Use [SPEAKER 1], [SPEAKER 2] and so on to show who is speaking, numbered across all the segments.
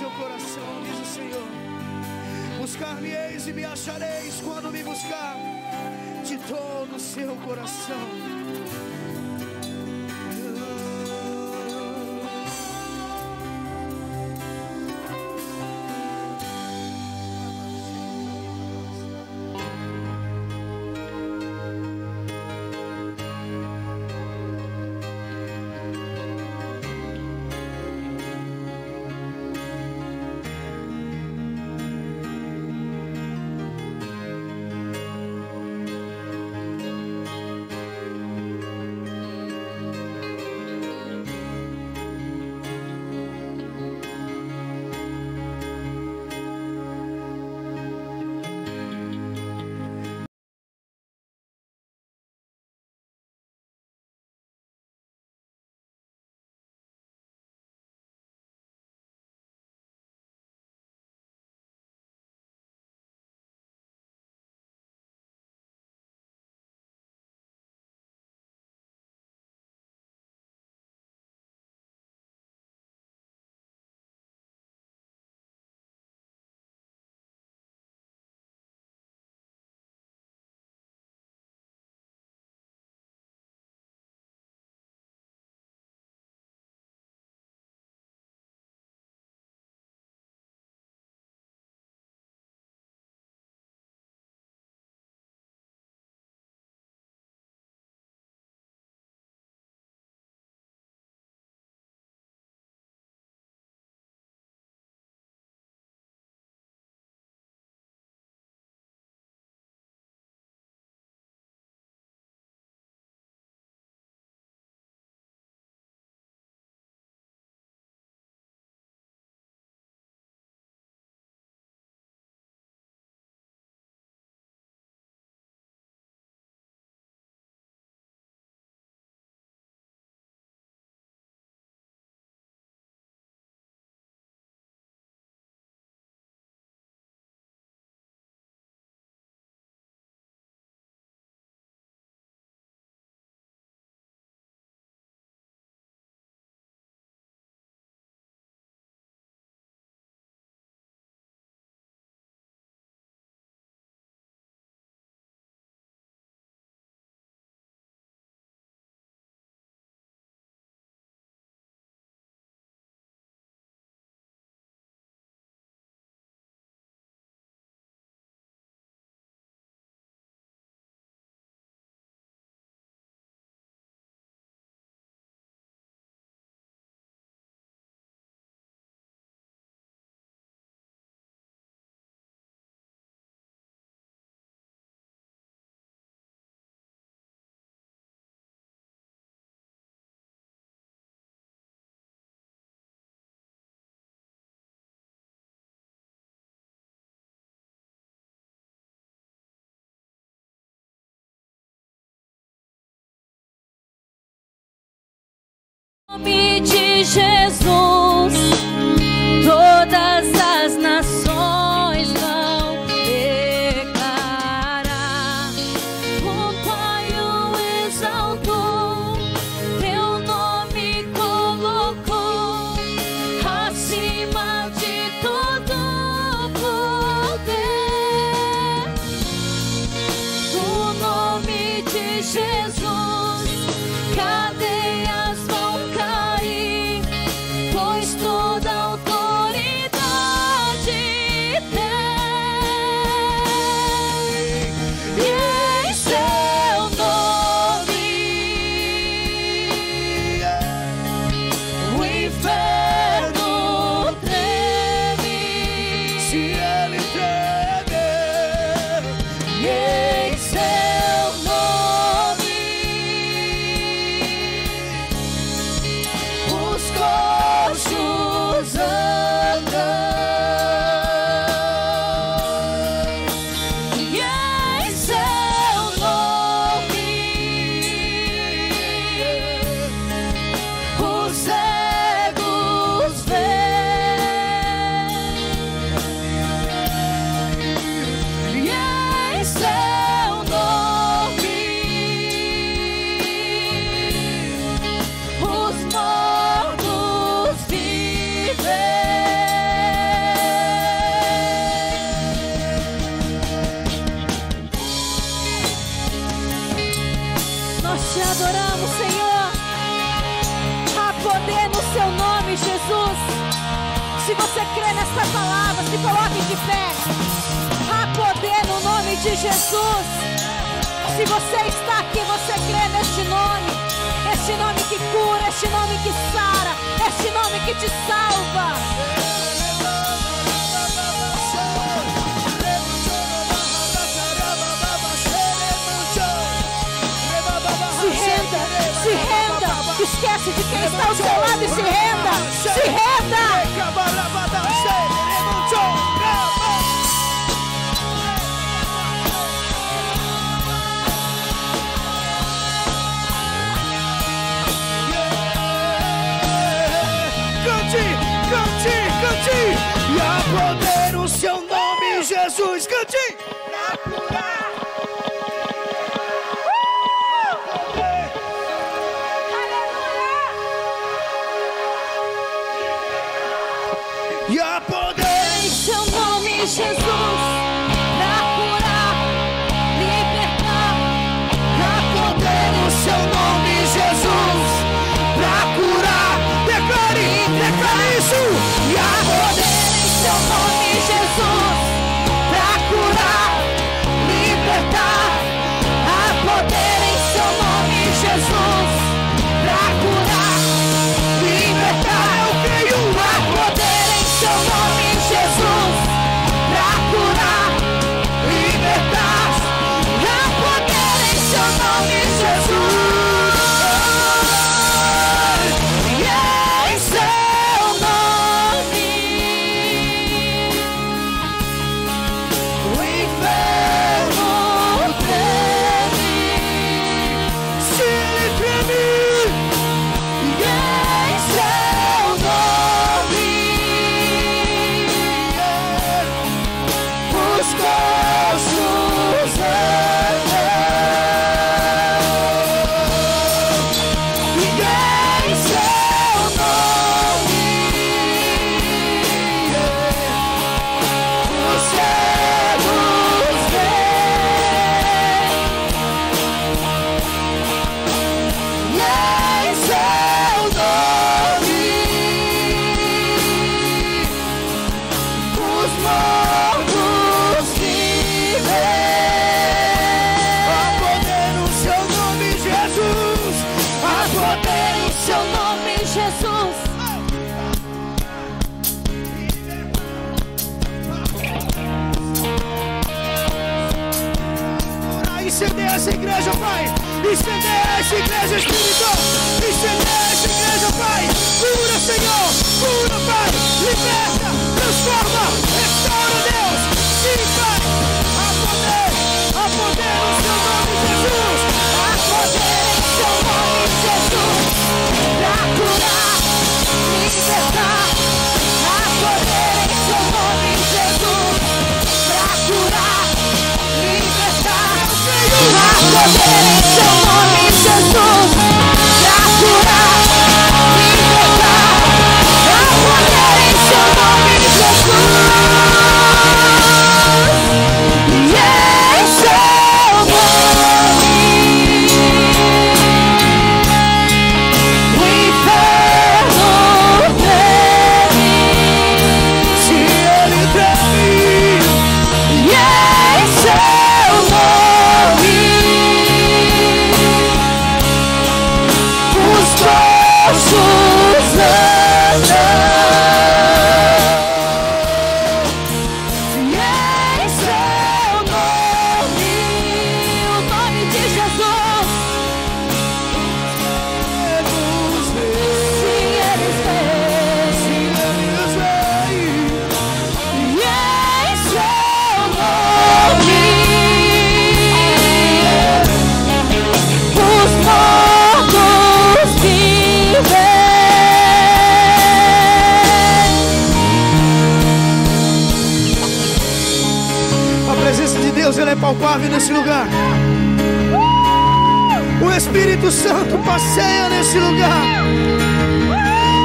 [SPEAKER 1] seu coração, diz o Senhor. Buscar-me-eis e me achareis quando me buscar de todo o seu coração.
[SPEAKER 2] Jesus, Jesus. Se você está aqui, você crê neste nome. Este nome que cura, este nome que sara, este nome que te salva. Se renda, se renda. Esquece de quem está ao seu lado e se renda. Se renda.
[SPEAKER 1] cante e há poder o seu nome, Jesus, cante pra curar. Uh! E
[SPEAKER 2] há poder em seu nome, Jesus.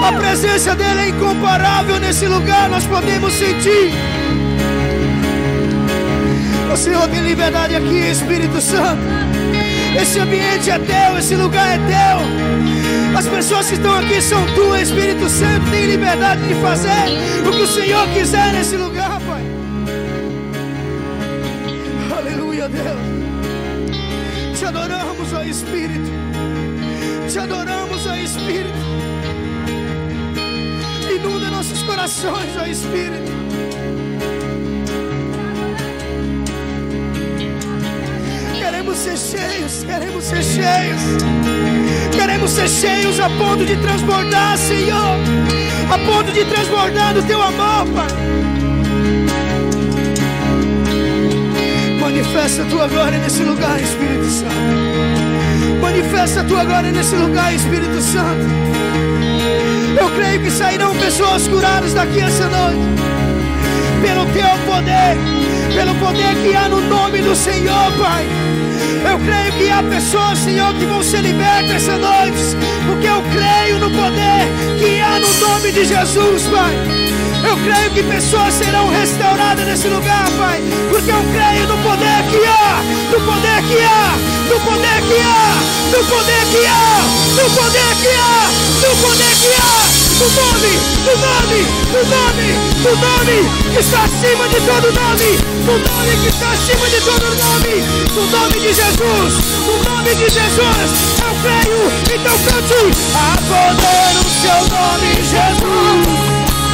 [SPEAKER 1] A presença dele é incomparável nesse lugar, nós podemos sentir. O Senhor tem liberdade aqui, Espírito Santo. Esse ambiente é teu, esse lugar é teu. As pessoas que estão aqui são tuas, Espírito Santo. Tem liberdade de fazer o que o Senhor quiser nesse lugar, Pai. Aleluia, Deus. Te adoramos, ó Espírito. Te adoramos. Corações, ó Espírito. Queremos ser cheios, queremos ser cheios. Queremos ser cheios a ponto de transbordar, Senhor. A ponto de transbordar do teu amor, Pai. Manifesta a tua glória nesse lugar, Espírito Santo. Manifesta a tua glória nesse lugar, Espírito Santo. Eu creio que sairão pessoas curadas daqui essa noite. Pelo teu poder, pelo poder que há no nome do Senhor, Pai. Eu creio que há pessoas, Senhor, que vão ser libertas essa noite, porque eu creio no poder que há no nome de Jesus, Pai. Eu creio que pessoas serão restauradas nesse lugar, Pai, porque eu creio no poder que há, no poder que há, no poder que há, no poder que há, no poder que há, no poder que há. No nome, no nome, no nome, no nome que está acima de todo nome, no nome que está acima de todo nome, no nome de Jesus, no nome de Jesus, eu creio, então cante, a poder no seu nome, Jesus,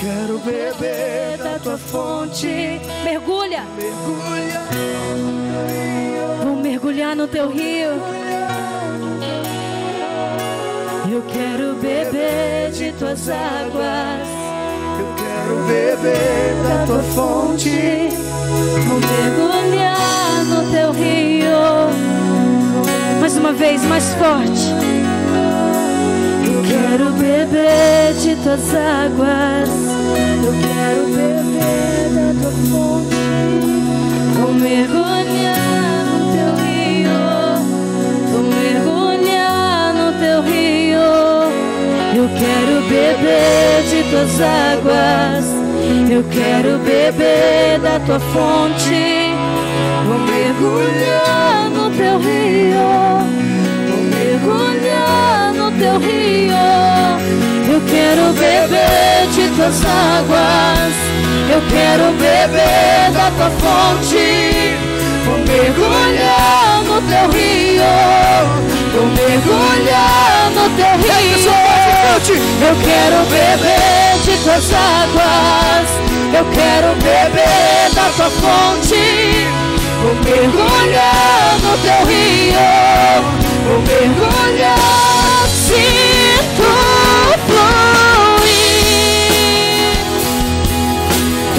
[SPEAKER 1] quero beber da tua
[SPEAKER 2] fonte. Mergulha,
[SPEAKER 1] Mergulha.
[SPEAKER 2] vou mergulhar no teu rio. Eu quero beber de tuas águas.
[SPEAKER 1] Eu quero beber da tua fonte.
[SPEAKER 2] Vou mergulhar no teu rio. Mais uma vez, mais forte. Eu quero beber de tuas águas. Eu quero beber da tua fonte. Vou mergulhar no teu rio. Vou mergulhar no teu rio. Eu quero beber de tuas águas. Eu quero beber da tua fonte. Vou mergulhar no teu rio. Vou mergulhar no teu rio. Eu quero beber de tuas águas. Eu quero beber da tua fonte. Vou mergulhar no teu rio. Vou mergulhar no teu rio. Eu quero beber de tuas águas. Eu quero beber da tua fonte. Vou mergulhar no teu rio. Vou mergulhar. Sinto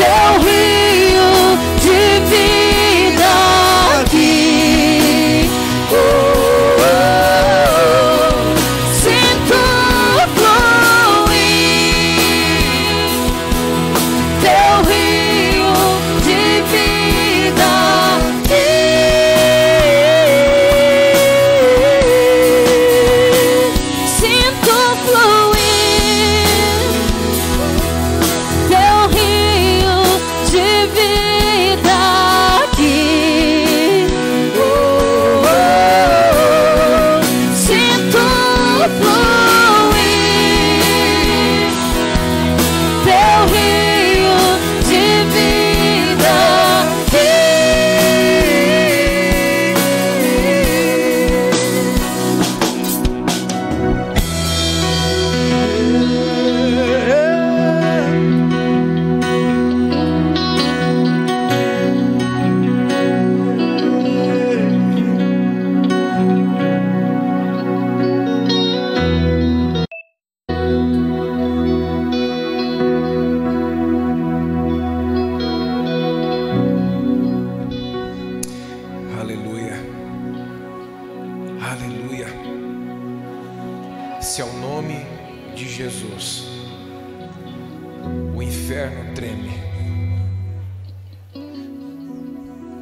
[SPEAKER 2] teu rio de vida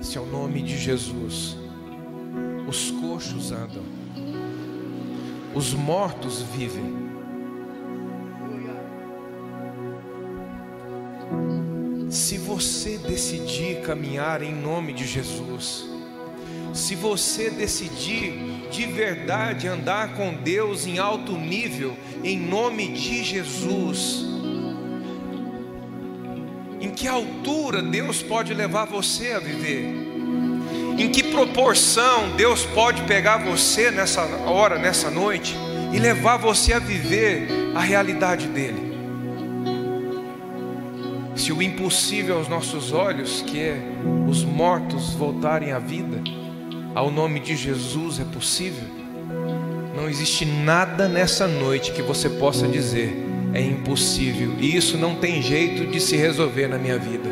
[SPEAKER 3] Se ao nome de Jesus os coxos andam. Os mortos vivem. Se você decidir caminhar em nome de Jesus, se você decidir de verdade andar com Deus em alto nível, em nome de Jesus, que altura Deus pode levar você a viver? Em que proporção Deus pode pegar você nessa hora, nessa noite, e levar você a viver a realidade dele? Se o impossível aos nossos olhos, que é os mortos voltarem à vida, ao nome de Jesus é possível, não existe nada nessa noite que você possa dizer é impossível, e isso não tem jeito de se resolver na minha vida.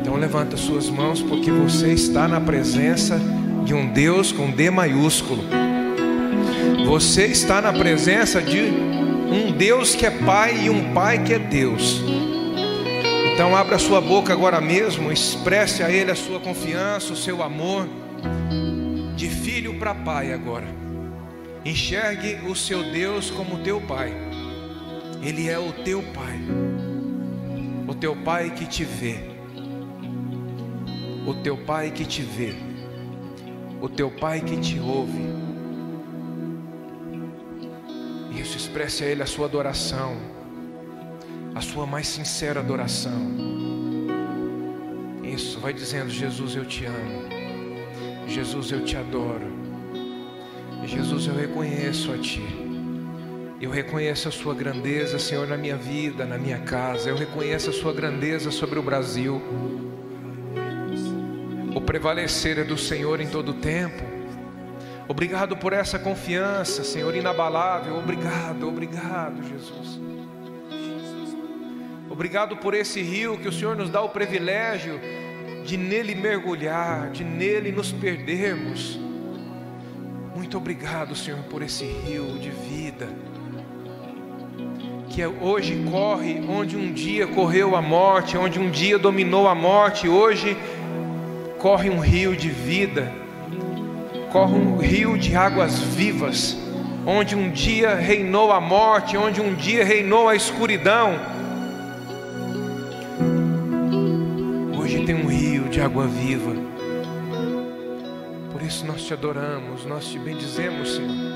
[SPEAKER 3] Então levanta suas mãos, porque você está na presença de um Deus com D maiúsculo. Você está na presença de um Deus que é Pai e um Pai que é Deus. Então abra sua boca agora mesmo, expresse a Ele a sua confiança, o seu amor, de filho para pai agora. Enxergue o seu Deus como teu Pai. Ele é o teu Pai, o teu Pai que te vê, o teu Pai que te vê, o teu Pai que te ouve. Isso, expresse a Ele a sua adoração, a sua mais sincera adoração. Isso, vai dizendo: Jesus, eu te amo, Jesus, eu te adoro, Jesus, eu reconheço a Ti. Eu reconheço a Sua grandeza, Senhor, na minha vida, na minha casa. Eu reconheço a Sua grandeza sobre o Brasil. O prevalecer é do Senhor em todo o tempo. Obrigado por essa confiança, Senhor, inabalável. Obrigado, obrigado, Jesus. Obrigado por esse rio que o Senhor nos dá o privilégio de nele mergulhar, de nele nos perdermos. Muito obrigado, Senhor, por esse rio de vida que hoje corre onde um dia correu a morte, onde um dia dominou a morte, hoje corre um rio de vida, corre um rio de águas vivas, onde um dia reinou a morte, onde um dia reinou a escuridão. Hoje tem um rio de água viva. Por isso nós te adoramos, nós te bendizemos, Senhor.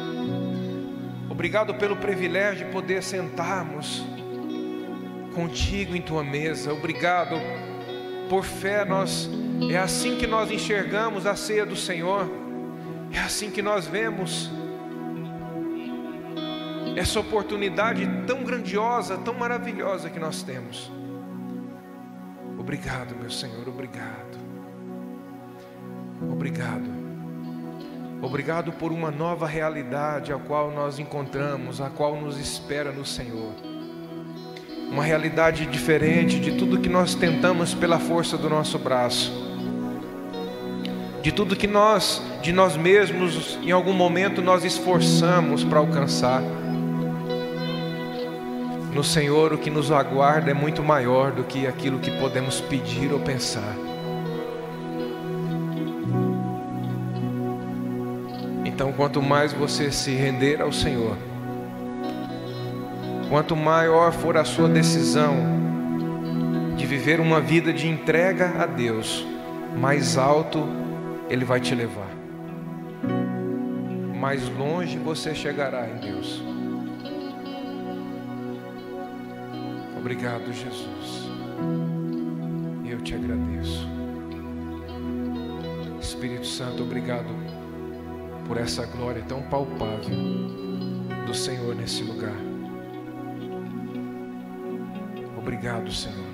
[SPEAKER 3] Obrigado pelo privilégio de poder sentarmos contigo em tua mesa. Obrigado por fé, nós é assim que nós enxergamos a ceia do Senhor. É assim que nós vemos essa oportunidade tão grandiosa, tão maravilhosa que nós temos. Obrigado, meu Senhor, obrigado. Obrigado. Obrigado por uma nova realidade a qual nós encontramos, a qual nos espera no Senhor. Uma realidade diferente de tudo que nós tentamos pela força do nosso braço. De tudo que nós, de nós mesmos, em algum momento nós esforçamos para alcançar. No Senhor, o que nos aguarda é muito maior do que aquilo que podemos pedir ou pensar. Quanto mais você se render ao Senhor, quanto maior for a sua decisão de viver uma vida de entrega a Deus, mais alto Ele vai te levar, mais longe você chegará em Deus. Obrigado, Jesus. Eu te agradeço. Espírito Santo, obrigado por essa glória tão palpável do Senhor nesse lugar. Obrigado, Senhor.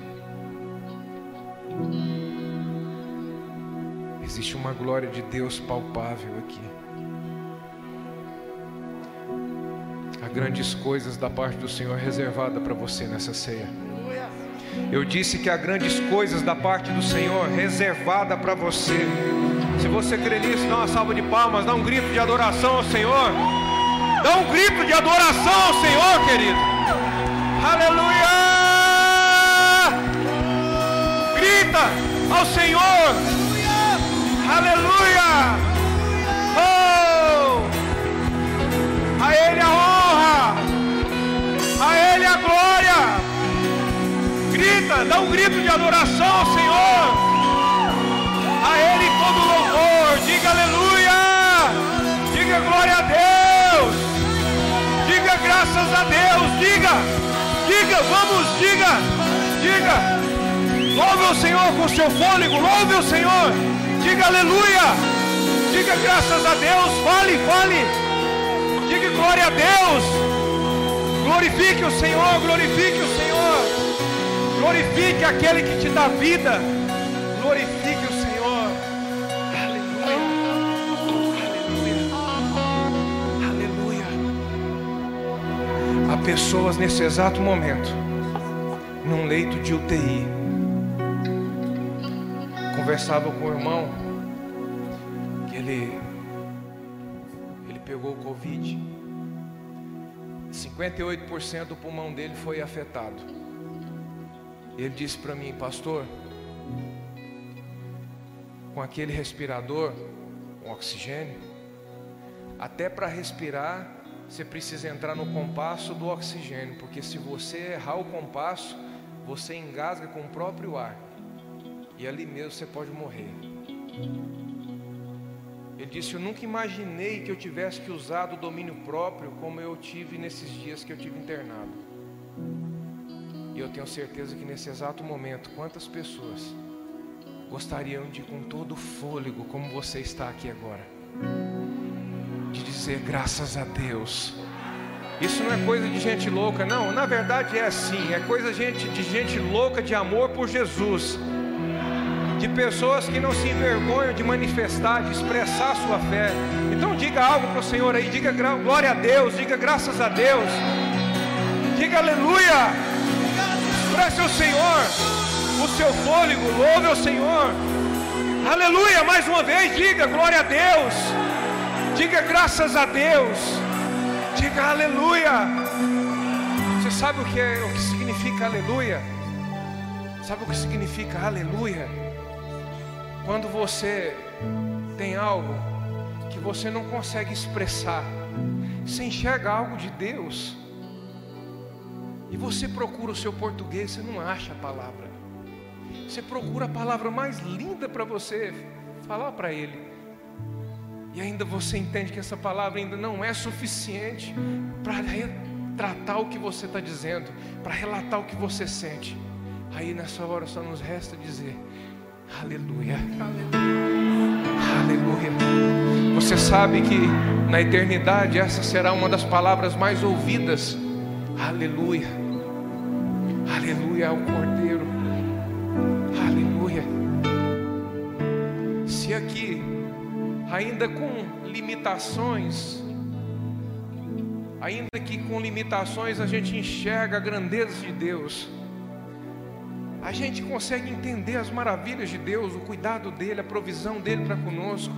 [SPEAKER 3] Existe uma glória de Deus palpável aqui. Há grandes coisas da parte do Senhor reservada para você nessa ceia. Eu disse que há grandes coisas da parte do Senhor reservada para você. Se você crê nisso, dá uma salva de palmas, dá um grito de adoração ao Senhor. Dá um grito de adoração ao Senhor, querido. Aleluia! Grita ao Senhor. Aleluia! Oh! A Ele a honra. A Ele a glória. Grita, dá um grito de adoração ao Senhor. Diga aleluia. Diga glória a Deus. Diga graças a Deus. Diga, diga, vamos, diga, diga. Louve o Senhor com seu fôlego. Louve o Senhor. Diga aleluia. Diga graças a Deus. Fale, fale. Diga glória a Deus. Glorifique o Senhor, glorifique o Senhor. Glorifique aquele que te dá vida. Pessoas nesse exato momento, num leito de UTI. Conversava com o irmão que ele ele pegou o Covid. 58% do pulmão dele foi afetado. Ele disse para mim, pastor, com aquele respirador, com oxigênio, até para respirar, você precisa entrar no compasso do oxigênio, porque se você errar o compasso, você engasga com o próprio ar, e ali mesmo você pode morrer. Ele disse: Eu nunca imaginei que eu tivesse que usar do domínio próprio como eu tive nesses dias que eu tive internado. E eu tenho certeza que nesse exato momento, quantas pessoas gostariam de, com todo o fôlego, como você está aqui agora, de dizer graças a Deus. Isso não é coisa de gente louca, não. Na verdade é assim, é coisa de gente louca de amor por Jesus. De pessoas que não se envergonham de manifestar, de expressar a sua fé. Então diga algo para o Senhor aí, diga glória a Deus, diga graças a Deus, diga aleluia, expresse ao Senhor o seu fôlego, louve ao Senhor. Aleluia, mais uma vez, diga glória a Deus. Diga graças a Deus. Diga aleluia. Você sabe o que é, o que significa aleluia? Sabe o que significa aleluia? Quando você tem algo que você não consegue expressar, você enxerga algo de Deus. E você procura o seu português, você não acha a palavra. Você procura a palavra mais linda para você falar para Ele. E ainda você entende que essa palavra ainda não é suficiente para retratar o que você está dizendo, para relatar o que você sente. Aí nessa hora só nos resta dizer: Aleluia, Aleluia. Você sabe que na eternidade essa será uma das palavras mais ouvidas. Aleluia, Aleluia ao Cordeiro. Se aqui, ainda com limitações, ainda que com limitações a gente enxerga a grandeza de Deus, a gente consegue entender as maravilhas de Deus, o cuidado dele, a provisão dele para conosco.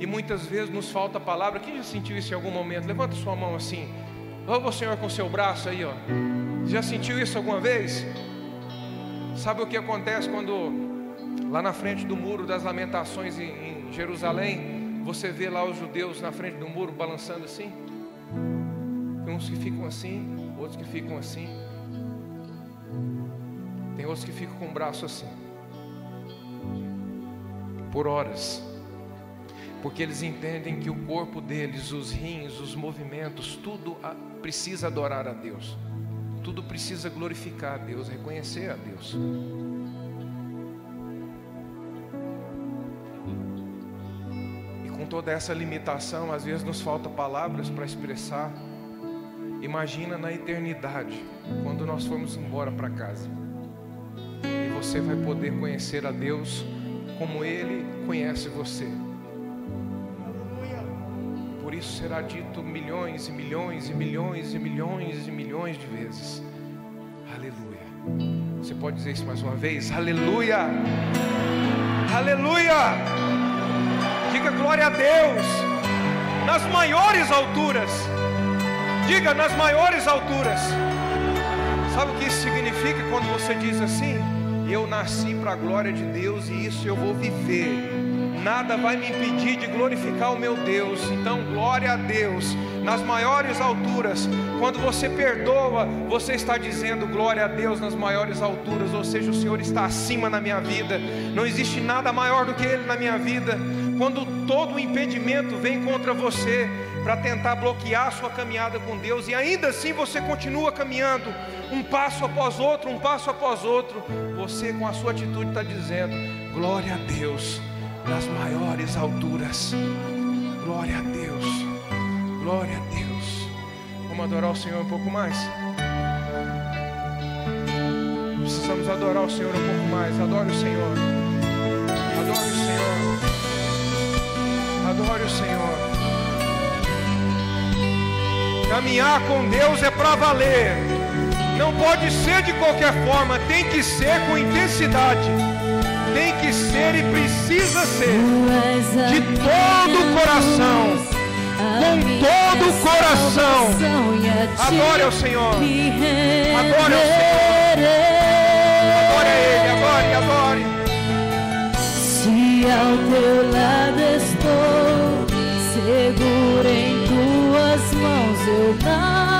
[SPEAKER 3] E muitas vezes nos falta a palavra. Quem já sentiu isso em algum momento? Levanta sua mão assim. Louva o Senhor com seu braço aí, ó. Já sentiu isso alguma vez? Sabe o que acontece quando Lá na frente do muro das lamentações em, Jerusalém, você vê lá os judeus na frente do muro balançando assim. Tem uns que ficam assim, outros que ficam assim. Tem outros que ficam com o braço assim. Por horas. Porque eles entendem que o corpo deles, os rins, os movimentos, tudo precisa adorar a Deus. Tudo precisa glorificar a Deus, reconhecer a Deus. Toda essa limitação, às vezes nos falta palavras para expressar. Imagina na eternidade, quando nós formos embora para casa. E você vai poder conhecer a Deus como Ele conhece você. Por isso será dito milhões e milhões e milhões e milhões e milhões de vezes. Aleluia. Você pode dizer isso mais uma vez? Aleluia! Aleluia! Diga glória a Deus. Nas maiores alturas. Diga nas maiores alturas. Sabe o que isso significa quando você diz assim? Eu nasci para a glória de Deus e isso eu vou viver. Nada vai me impedir de glorificar o meu Deus. Então, glória a Deus nas maiores alturas. Quando você perdoa, você está dizendo glória a Deus nas maiores alturas, ou seja, o Senhor está acima na minha vida. Não existe nada maior do que Ele na minha vida. Quando todo o impedimento vem contra você para tentar bloquear a sua caminhada com Deus e ainda assim você continua caminhando um passo após outro, um passo após outro, você com a sua atitude está dizendo: glória a Deus nas maiores alturas. Glória a Deus, glória a Deus. Vamos adorar o Senhor um pouco mais. Precisamos adorar o Senhor um pouco mais. Adore o Senhor. Adore o Senhor. Adore o Senhor. Caminhar com Deus é para valer. Não pode ser de qualquer forma, tem que ser com intensidade. Tem que ser e precisa ser de todo o coração. Com todo o coração. Adore ao Senhor. Adore ao Senhor. Adore a Ele, adore, adore.
[SPEAKER 2] Ao teu lado estou, seguro em tuas mãos, eu nada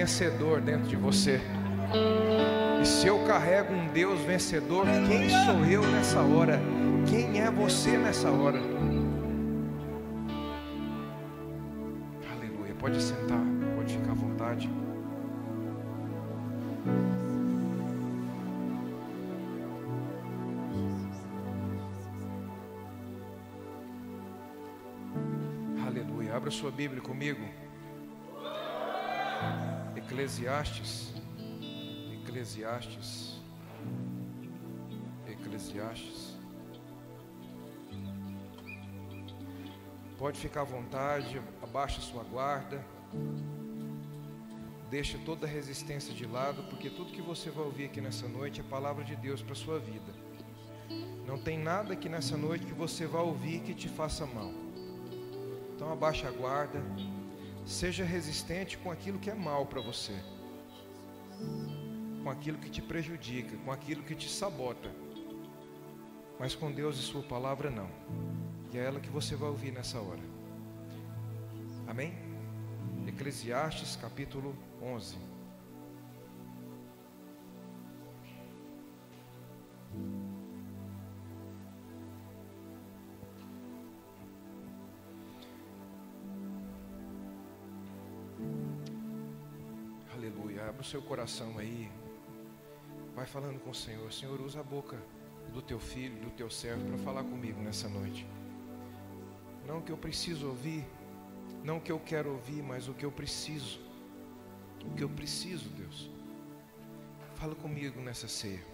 [SPEAKER 3] vencedor dentro de você. E se eu carrego um Deus vencedor, quem sou eu nessa hora? Quem é você nessa hora? Aleluia. Pode sentar, pode ficar à vontade. Aleluia. Abra sua Bíblia comigo. Eclesiastes. Eclesiastes. Eclesiastes. Pode ficar à vontade, abaixa sua guarda. Deixa toda resistência de lado, porque tudo que você vai ouvir aqui nessa noite é palavra de Deus para sua vida. Não tem nada aqui nessa noite que você vai ouvir que te faça mal. Então abaixa a guarda, seja resistente com aquilo que é mal para você, com aquilo que te prejudica, com aquilo que te sabota. Mas com Deus e Sua palavra não. E é ela que você vai ouvir nessa hora. Amém? Eclesiastes capítulo 11. Aleluia. Abra o seu coração aí. Vai falando com o Senhor. Senhor, usa a boca do teu filho, do teu servo, para falar comigo nessa noite. Não o que eu preciso ouvir, não o que eu quero ouvir, mas o que eu preciso. O que eu preciso, Deus. Fala comigo nessa ceia.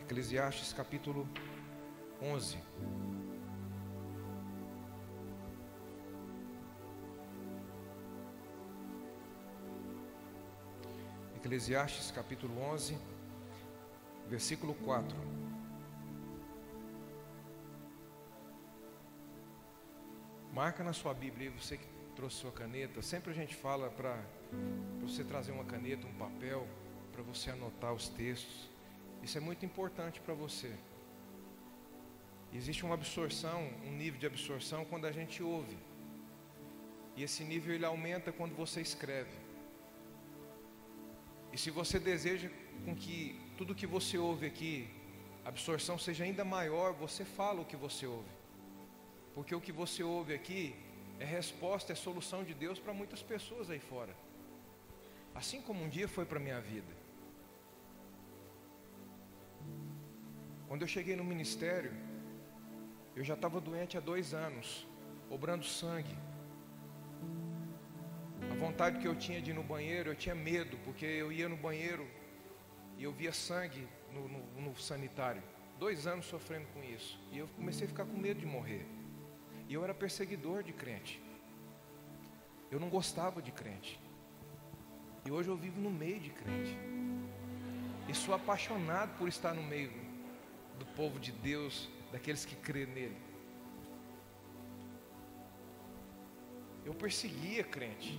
[SPEAKER 3] Eclesiastes capítulo 11. Eclesiastes capítulo 11, versículo 4. Marca na sua Bíblia, você que trouxe sua caneta. Sempre a gente fala para você trazer uma caneta, um papel, para você anotar os textos. Isso é muito importante para você. Existe uma absorção, um nível de absorção quando a gente ouve. E esse nível ele aumenta quando você escreve. E se você deseja com que tudo que você ouve aqui, a absorção seja ainda maior, você fala o que você ouve. Porque o que você ouve aqui é resposta, é solução de Deus para muitas pessoas aí fora. Assim como um dia foi para a minha vida. Quando eu cheguei no ministério, eu já estava doente há dois anos, obrando sangue. Vontade que eu tinha de ir no banheiro, eu tinha medo, porque eu ia no banheiro e eu via sangue no, no, no sanitário. Dois anos sofrendo com isso. E eu comecei a ficar com medo de morrer. E eu era perseguidor de crente. Eu não gostava de crente. E hoje eu vivo no meio de crente. E sou apaixonado por estar no meio do povo de Deus, daqueles que crêem nele. Eu perseguia crente.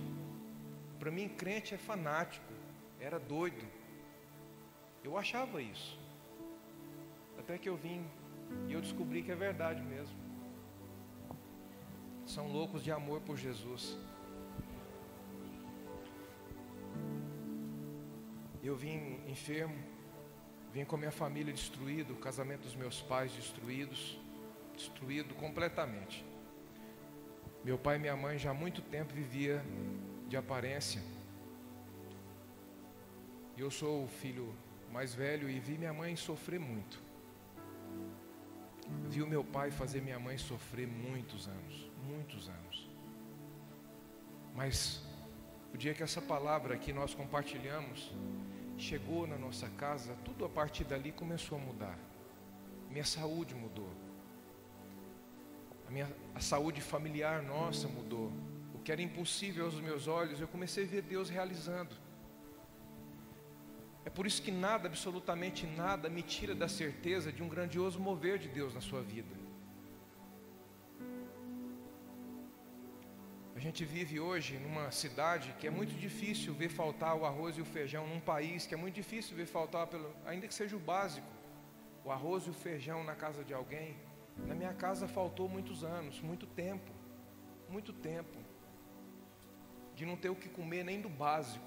[SPEAKER 3] Para mim, crente é fanático, era doido. Eu achava isso. Até que eu vim e eu descobri que é verdade mesmo. São loucos de amor por Jesus. Eu vim enfermo, vim com a minha família destruída, o casamento dos meus pais destruídos, destruído completamente. Meu pai e minha mãe já há muito tempo vivia de aparência. Eu sou o filho mais velho e vi minha mãe sofrer muito. Vi o meu pai fazer minha mãe sofrer muitos anos, muitos anos. Mas o dia que essa palavra que nós compartilhamos chegou na nossa casa, tudo a partir dali começou a mudar. Minha saúde mudou. A, minha, a saúde familiar nossa mudou. Que era impossível aos meus olhos, eu comecei a ver Deus realizando. É por isso que nada, absolutamente nada, me tira da certeza de um grandioso mover de Deus na sua vida. A gente vive hoje numa cidade que é muito difícil ver faltar o arroz e o feijão, num país que é muito difícil ver faltar, pelo, ainda que seja o básico, o arroz e o feijão na casa de alguém. Na minha casa faltou muitos anos, muito tempo, muito tempo, de não ter o que comer nem do básico.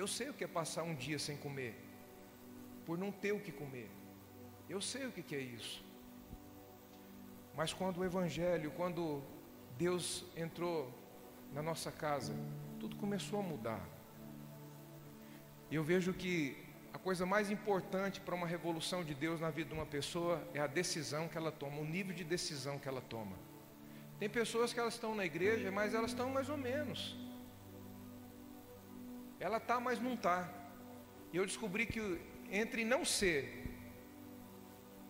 [SPEAKER 3] Eu sei o que é passar um dia sem comer, por não ter o que comer. Eu sei o que é isso. Mas quando o Evangelho, quando Deus entrou na nossa casa, tudo começou a mudar. Eu vejo que a coisa mais importante para uma revolução de Deus na vida de uma pessoa é a decisão que ela toma, o nível de decisão que ela toma. Tem pessoas que elas estão na igreja, mas elas estão mais ou menos. Ela está, mas não está. E eu descobri que entre não ser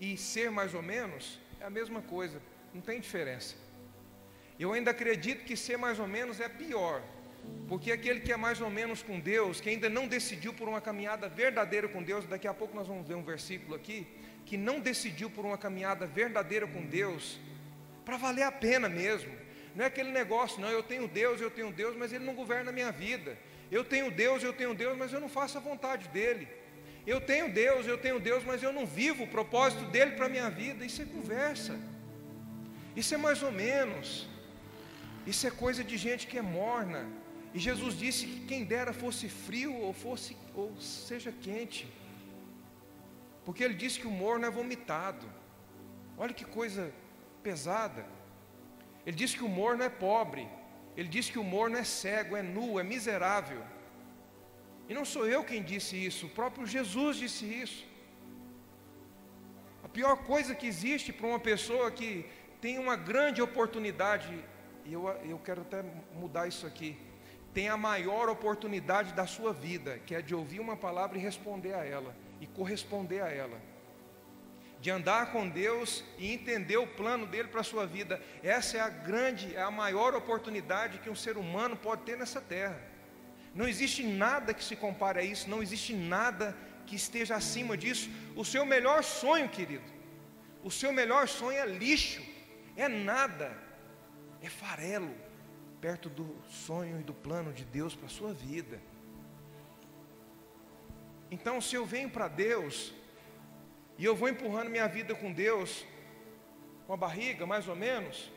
[SPEAKER 3] e ser mais ou menos é a mesma coisa, não tem diferença. Eu ainda acredito que ser mais ou menos é pior, porque aquele que é mais ou menos com Deus, que ainda não decidiu por uma caminhada verdadeira com Deus, daqui a pouco nós vamos ver um versículo aqui, que não decidiu por uma caminhada verdadeira com Deus, para valer a pena mesmo. Não é aquele negócio, não, eu tenho Deus, eu tenho Deus, mas Ele não governa a minha vida. Eu tenho Deus, eu tenho Deus, mas eu não faço a vontade dEle. Eu tenho Deus, eu tenho Deus, mas eu não vivo o propósito dEle para a minha vida. Isso é conversa. Isso é mais ou menos. Isso é coisa de gente que é morna. E Jesus disse que quem dera fosse frio ou fosse ou seja quente. Porque ele disse que o morno é vomitado. Olha que coisa pesada. Ele disse que o morno é pobre. Ele diz que o morno é cego, é nu, é miserável. E não sou eu quem disse isso, o próprio Jesus disse isso. A pior coisa que existe para uma pessoa que tem uma grande oportunidade, e eu, eu quero até mudar isso aqui, tem a maior oportunidade da sua vida, que é de ouvir uma palavra e responder a ela, e corresponder a ela de andar com Deus e entender o plano dele para a sua vida. Essa é a grande, é a maior oportunidade que um ser humano pode ter nessa terra. Não existe nada que se compare a isso, não existe nada que esteja acima disso. O seu melhor sonho, querido, o seu melhor sonho é lixo, é nada, é farelo, perto do sonho e do plano de Deus para a sua vida. Então, se eu venho para Deus, e eu vou empurrando minha vida com Deus, com a barriga, mais ou menos,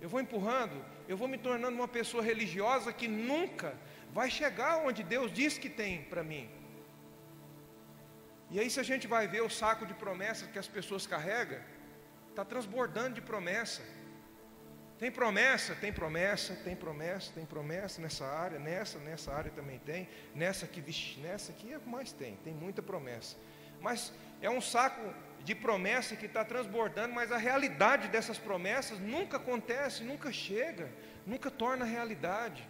[SPEAKER 3] eu vou empurrando, eu vou me tornando uma pessoa religiosa que nunca vai chegar onde Deus diz que tem para mim. E aí, se a gente vai ver o saco de promessas que as pessoas carregam, está transbordando de promessa. Tem promessa, tem promessa, tem promessa, tem promessa nessa área, nessa, nessa área também tem, nessa aqui, vixe, nessa aqui é o que mais tem, tem muita promessa. Mas é um saco de promessa que está transbordando, mas a realidade dessas promessas nunca acontece, nunca chega, nunca torna realidade.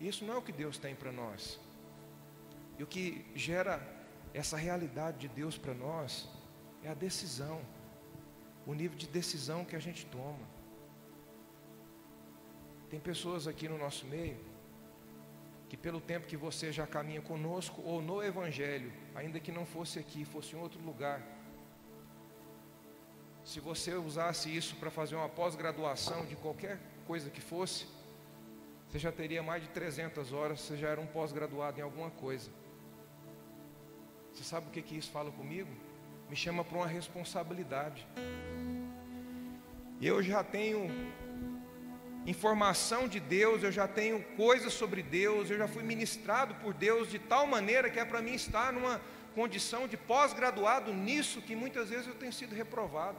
[SPEAKER 3] Isso não é o que Deus tem para nós. E o que gera essa realidade de Deus para nós é a decisão, o nível de decisão que a gente toma. Tem pessoas aqui no nosso meio que, pelo tempo que você já caminha conosco ou no Evangelho, ainda que não fosse aqui, fosse em outro lugar, se você usasse isso para fazer uma pós-graduação de qualquer coisa que fosse, você já teria mais de 300 horas, você já era um pós-graduado em alguma coisa. Você sabe o que, que isso fala comigo? Me chama para uma responsabilidade. Eu já tenho informação de Deus, eu já tenho coisas sobre Deus, eu já fui ministrado por Deus de tal maneira que é para mim estar numa condição de pós-graduado nisso que muitas vezes eu tenho sido reprovado.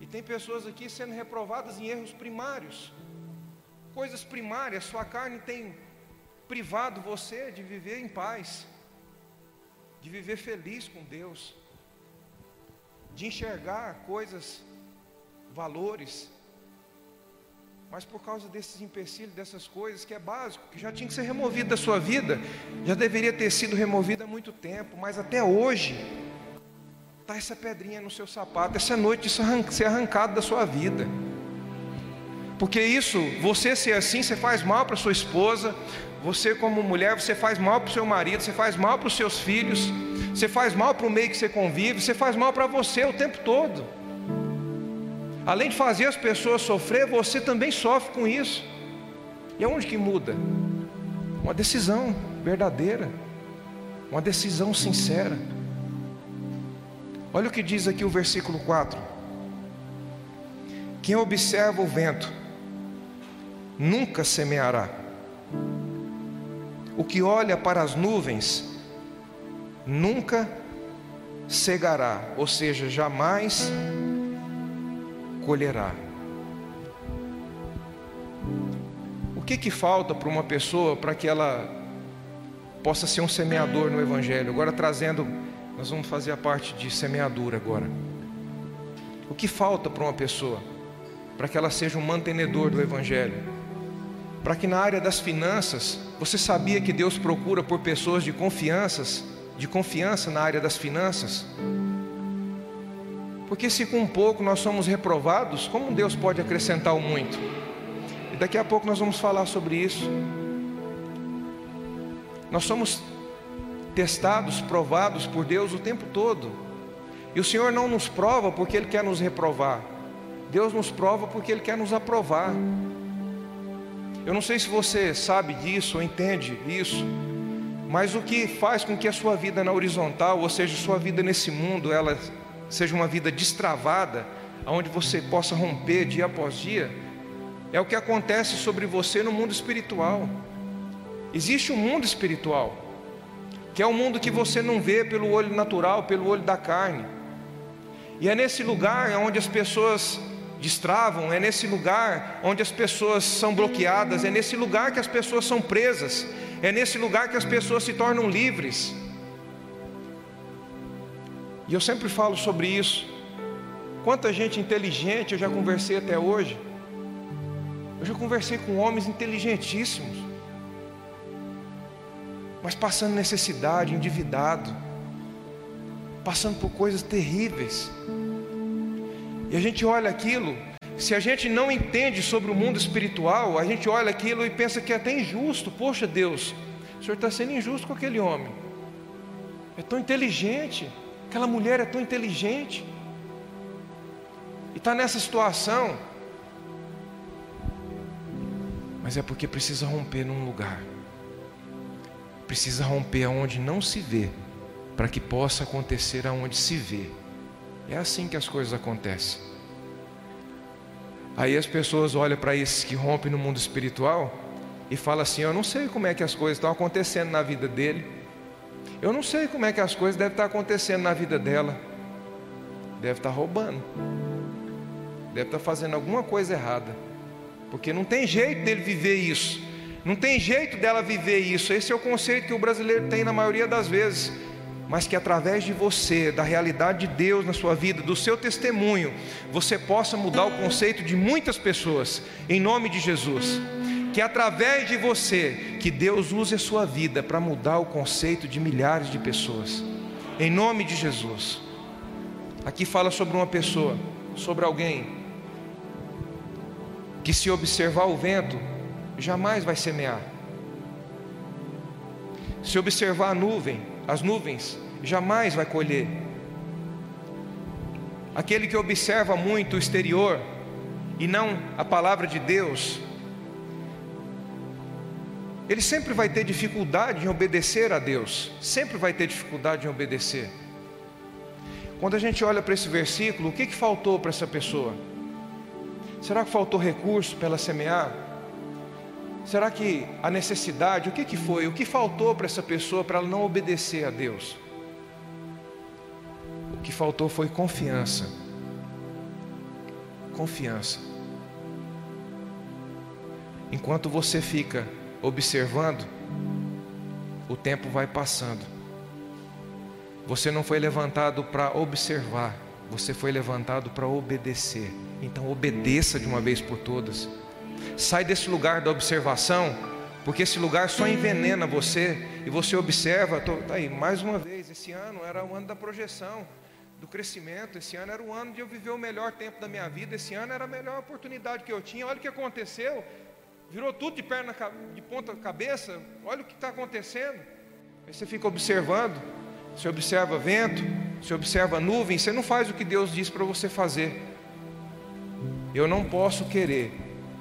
[SPEAKER 3] E tem pessoas aqui sendo reprovadas em erros primários, coisas primárias, sua carne tem privado você de viver em paz, de viver feliz com Deus, de enxergar coisas, valores, mas por causa desses empecilhos, dessas coisas que é básico, que já tinha que ser removido da sua vida, já deveria ter sido removido há muito tempo, mas até hoje está essa pedrinha no seu sapato, essa noite isso ser arrancado da sua vida. Porque isso, você ser assim, você faz mal para sua esposa, você como mulher, você faz mal para o seu marido, você faz mal para os seus filhos, você faz mal para o meio que você convive, você faz mal para você o tempo todo. Além de fazer as pessoas sofrer, você também sofre com isso. E aonde que muda? Uma decisão verdadeira, uma decisão sincera. Olha o que diz aqui o versículo 4. Quem observa o vento nunca semeará. O que olha para as nuvens nunca cegará, ou seja, jamais colherá. O que que falta para uma pessoa para que ela possa ser um semeador no evangelho? Agora trazendo, nós vamos fazer a parte de semeadura agora. O que falta para uma pessoa para que ela seja um mantenedor do evangelho? Para que na área das finanças, você sabia que Deus procura por pessoas de confianças, de confiança na área das finanças? Porque se com pouco nós somos reprovados, como Deus pode acrescentar o muito? E daqui a pouco nós vamos falar sobre isso. Nós somos testados, provados por Deus o tempo todo. E o Senhor não nos prova porque Ele quer nos reprovar. Deus nos prova porque Ele quer nos aprovar. Eu não sei se você sabe disso ou entende isso, mas o que faz com que a sua vida na horizontal, ou seja, sua vida nesse mundo, ela seja uma vida destravada, onde você possa romper dia após dia, é o que acontece sobre você no mundo espiritual. Existe um mundo espiritual, que é um mundo que você não vê pelo olho natural, pelo olho da carne. E é nesse lugar onde as pessoas destravam, é nesse lugar onde as pessoas são bloqueadas, é nesse lugar que as pessoas são presas, é nesse lugar que as pessoas se tornam livres. E eu sempre falo sobre isso. Quanta gente inteligente eu já conversei até hoje. Eu já conversei com homens inteligentíssimos, mas passando necessidade, endividado, passando por coisas terríveis. E a gente olha aquilo, se a gente não entende sobre o mundo espiritual, a gente olha aquilo e pensa que é até injusto. Poxa Deus, o Senhor está sendo injusto com aquele homem. É tão inteligente. Aquela mulher é tão inteligente. E está nessa situação. Mas é porque precisa romper num lugar. Precisa romper aonde não se vê. para que possa acontecer aonde se vê. É assim que as coisas acontecem. Aí as pessoas olham para esses que rompem no mundo espiritual e falam assim: Eu não sei como é que as coisas estão acontecendo na vida dele. Eu não sei como é que as coisas devem estar acontecendo na vida dela. Deve estar roubando. Deve estar fazendo alguma coisa errada. Porque não tem jeito dele viver isso. Não tem jeito dela viver isso. Esse é o conceito que o brasileiro tem na maioria das vezes mas que através de você, da realidade de Deus na sua vida, do seu testemunho, você possa mudar o conceito de muitas pessoas, em nome de Jesus. Que através de você, que Deus use a sua vida para mudar o conceito de milhares de pessoas, em nome de Jesus. Aqui fala sobre uma pessoa, sobre alguém, que se observar o vento, jamais vai semear. Se observar a nuvem, as nuvens, jamais vai colher. Aquele que observa muito o exterior e não a palavra de Deus, ele sempre vai ter dificuldade em obedecer a Deus, sempre vai ter dificuldade em obedecer. Quando a gente olha para esse versículo, o que, que faltou para essa pessoa? Será que faltou recurso para ela semear? Será que a necessidade, o que, que foi? O que faltou para essa pessoa para ela não obedecer a Deus? O que faltou foi confiança. Confiança. Enquanto você fica observando, o tempo vai passando. Você não foi levantado para observar, você foi levantado para obedecer. Então obedeça de uma vez por todas. Sai desse lugar da observação, porque esse lugar só envenena você e você observa. Tô, tá aí, mais uma vez, esse ano era o ano da projeção, do crescimento. Esse ano era o ano de eu viver o melhor tempo da minha vida. Esse ano era a melhor oportunidade que eu tinha. Olha o que aconteceu, virou tudo de perna, de ponta cabeça. Olha o que está acontecendo. Aí você fica observando. Você observa vento, você observa nuvem, você não faz o que Deus diz para você fazer. Eu não posso querer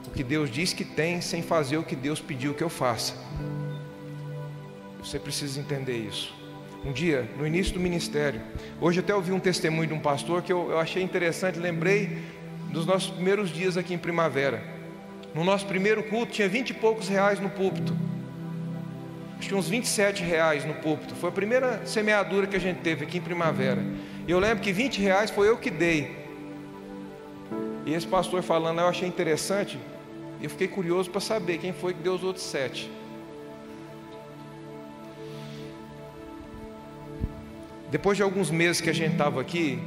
[SPEAKER 3] o que Deus diz que tem sem fazer o que Deus pediu que eu faça. Você precisa entender isso. Um dia, no início do ministério, hoje até ouvi um testemunho de um pastor que eu, eu achei interessante, lembrei dos nossos primeiros dias aqui em primavera. No nosso primeiro culto tinha vinte e poucos reais no púlpito. Acho que uns 27 reais no púlpito. Foi a primeira semeadura que a gente teve aqui em primavera. E eu lembro que 20 reais foi eu que dei. E esse pastor falando, eu achei interessante, eu fiquei curioso para saber quem foi que deu os outros sete. Depois de alguns meses que a gente estava aqui,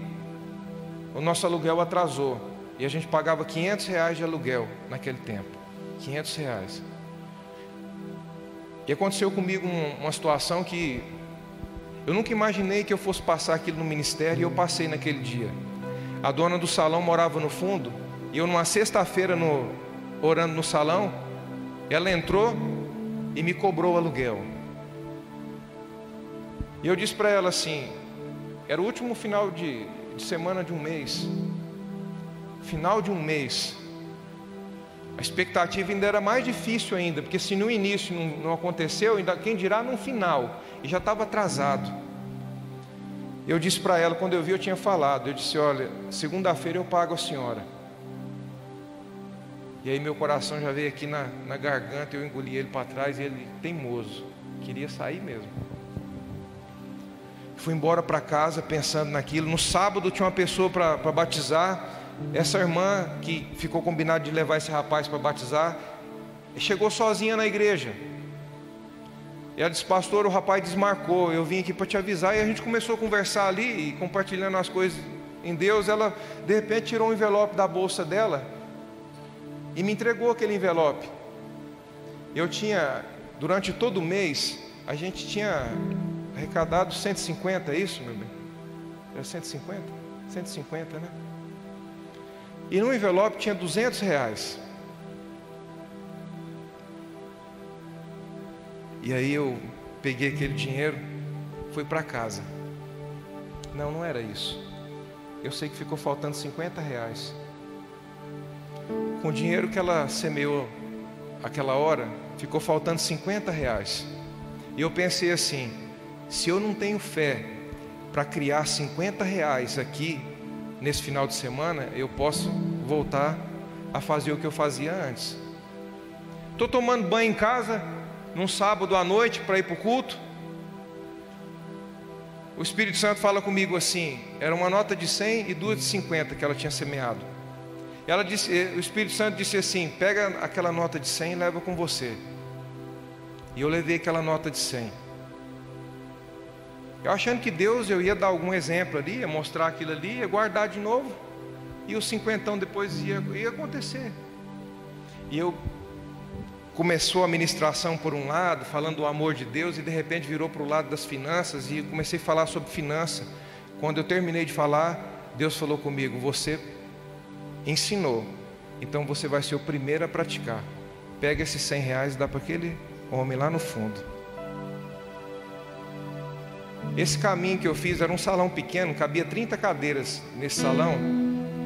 [SPEAKER 3] o nosso aluguel atrasou. E a gente pagava 500 reais de aluguel naquele tempo. 500 reais. E aconteceu comigo uma situação que eu nunca imaginei que eu fosse passar aquilo no ministério e eu passei naquele dia. A dona do salão morava no fundo e eu numa sexta-feira no, orando no salão, ela entrou e me cobrou o aluguel. E eu disse para ela assim: era o último final de, de semana de um mês, final de um mês. A expectativa ainda era mais difícil ainda, porque se no início não, não aconteceu, ainda quem dirá no final, e já estava atrasado. Eu disse para ela, quando eu vi, eu tinha falado, eu disse, olha, segunda-feira eu pago a senhora. E aí meu coração já veio aqui na, na garganta, eu engoli ele para trás e ele teimoso, queria sair mesmo. Fui embora para casa pensando naquilo. No sábado tinha uma pessoa para batizar. Essa irmã que ficou combinado de levar esse rapaz para batizar, chegou sozinha na igreja. E ela disse, pastor, o rapaz desmarcou, eu vim aqui para te avisar. E a gente começou a conversar ali e compartilhando as coisas em Deus. Ela de repente tirou um envelope da bolsa dela e me entregou aquele envelope. Eu tinha, durante todo o mês, a gente tinha arrecadado 150, é isso, meu bem? Era 150? 150, né? E no envelope tinha 200 reais. E aí eu peguei aquele dinheiro, fui para casa. Não, não era isso. Eu sei que ficou faltando 50 reais. Com o dinheiro que ela semeou aquela hora, ficou faltando 50 reais. E eu pensei assim: Se eu não tenho fé para criar 50 reais aqui nesse final de semana, eu posso voltar a fazer o que eu fazia antes. Estou tomando banho em casa, num sábado à noite, para ir para o culto. O Espírito Santo fala comigo assim: era uma nota de 100 e duas de 50 que ela tinha semeado. Ela disse, o Espírito Santo disse assim: pega aquela nota de 100 e leva com você. E eu levei aquela nota de 100. Eu achando que Deus eu ia dar algum exemplo ali, ia mostrar aquilo ali, ia guardar de novo. E os cinquentão depois ia, ia acontecer. E eu começou a ministração por um lado, falando do amor de Deus, e de repente virou para o lado das finanças, e comecei a falar sobre finança. Quando eu terminei de falar, Deus falou comigo: Você ensinou, então você vai ser o primeiro a praticar. Pega esses 100 reais e dá para aquele homem lá no fundo. Esse caminho que eu fiz era um salão pequeno, cabia 30 cadeiras nesse salão.